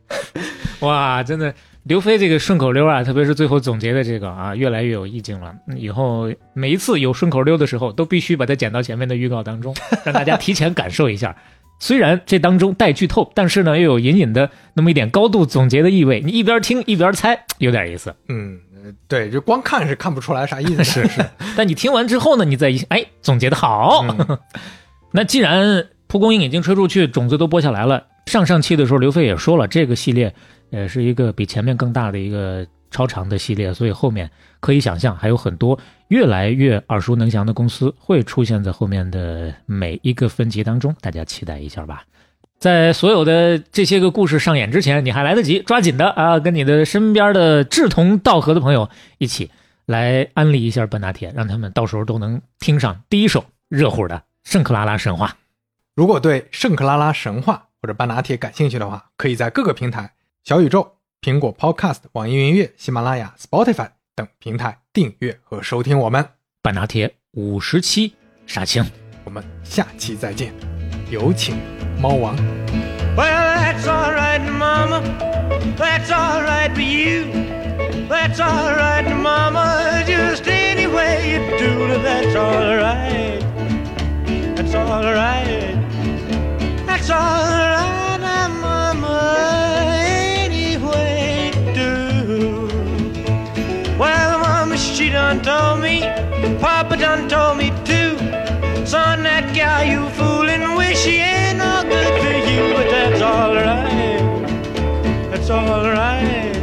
哇，真的，刘飞这个顺口溜啊，特别是最后总结的这个啊，越来越有意境了。嗯以后每一次有顺口溜的时候，都必须把它剪到前面的预告当中，让大家提前感受一下。虽然这当中带剧透，但是呢，又有隐隐的那么一点高度总结的意味。你一边听一边猜，有点意思。
嗯，呃对，就光看是看不出来啥意思。
是是，但你听完之后呢，你再一哎，总结的好。
嗯
那既然蒲公英已经吹出去，种子都播下来了，上上期的时候刘飞也说了，这个系列呃是一个比前面更大的一个超长的系列，所以后面可以想象还有很多越来越耳熟能详的公司会出现在后面的每一个分级当中，大家期待一下吧。在所有的这些个故事上演之前，你还来得及抓紧的啊，跟你的身边的志同道合的朋友一起来安利一下半打铁，让他们到时候都能听上第一首热乎的圣克拉拉神话。
如果对圣克拉拉神话或者半打铁感兴趣的话，可以在各个平台小宇宙、苹果 Podcast、网易云音乐、喜马拉雅、Spotify 等平台订阅和收听我们。
半拿铁五十七杀青。
我们下期再见，有请猫王。
Well, that's all right, Mama. That's all right for you. That's all right, Mama. Just any way you do it, that's all right. That's all right. That's all right, done told me. Papa done told me too. Son, that gal you fooling with, she ain't no good for you, but that's alright. That's alright.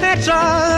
That's alright,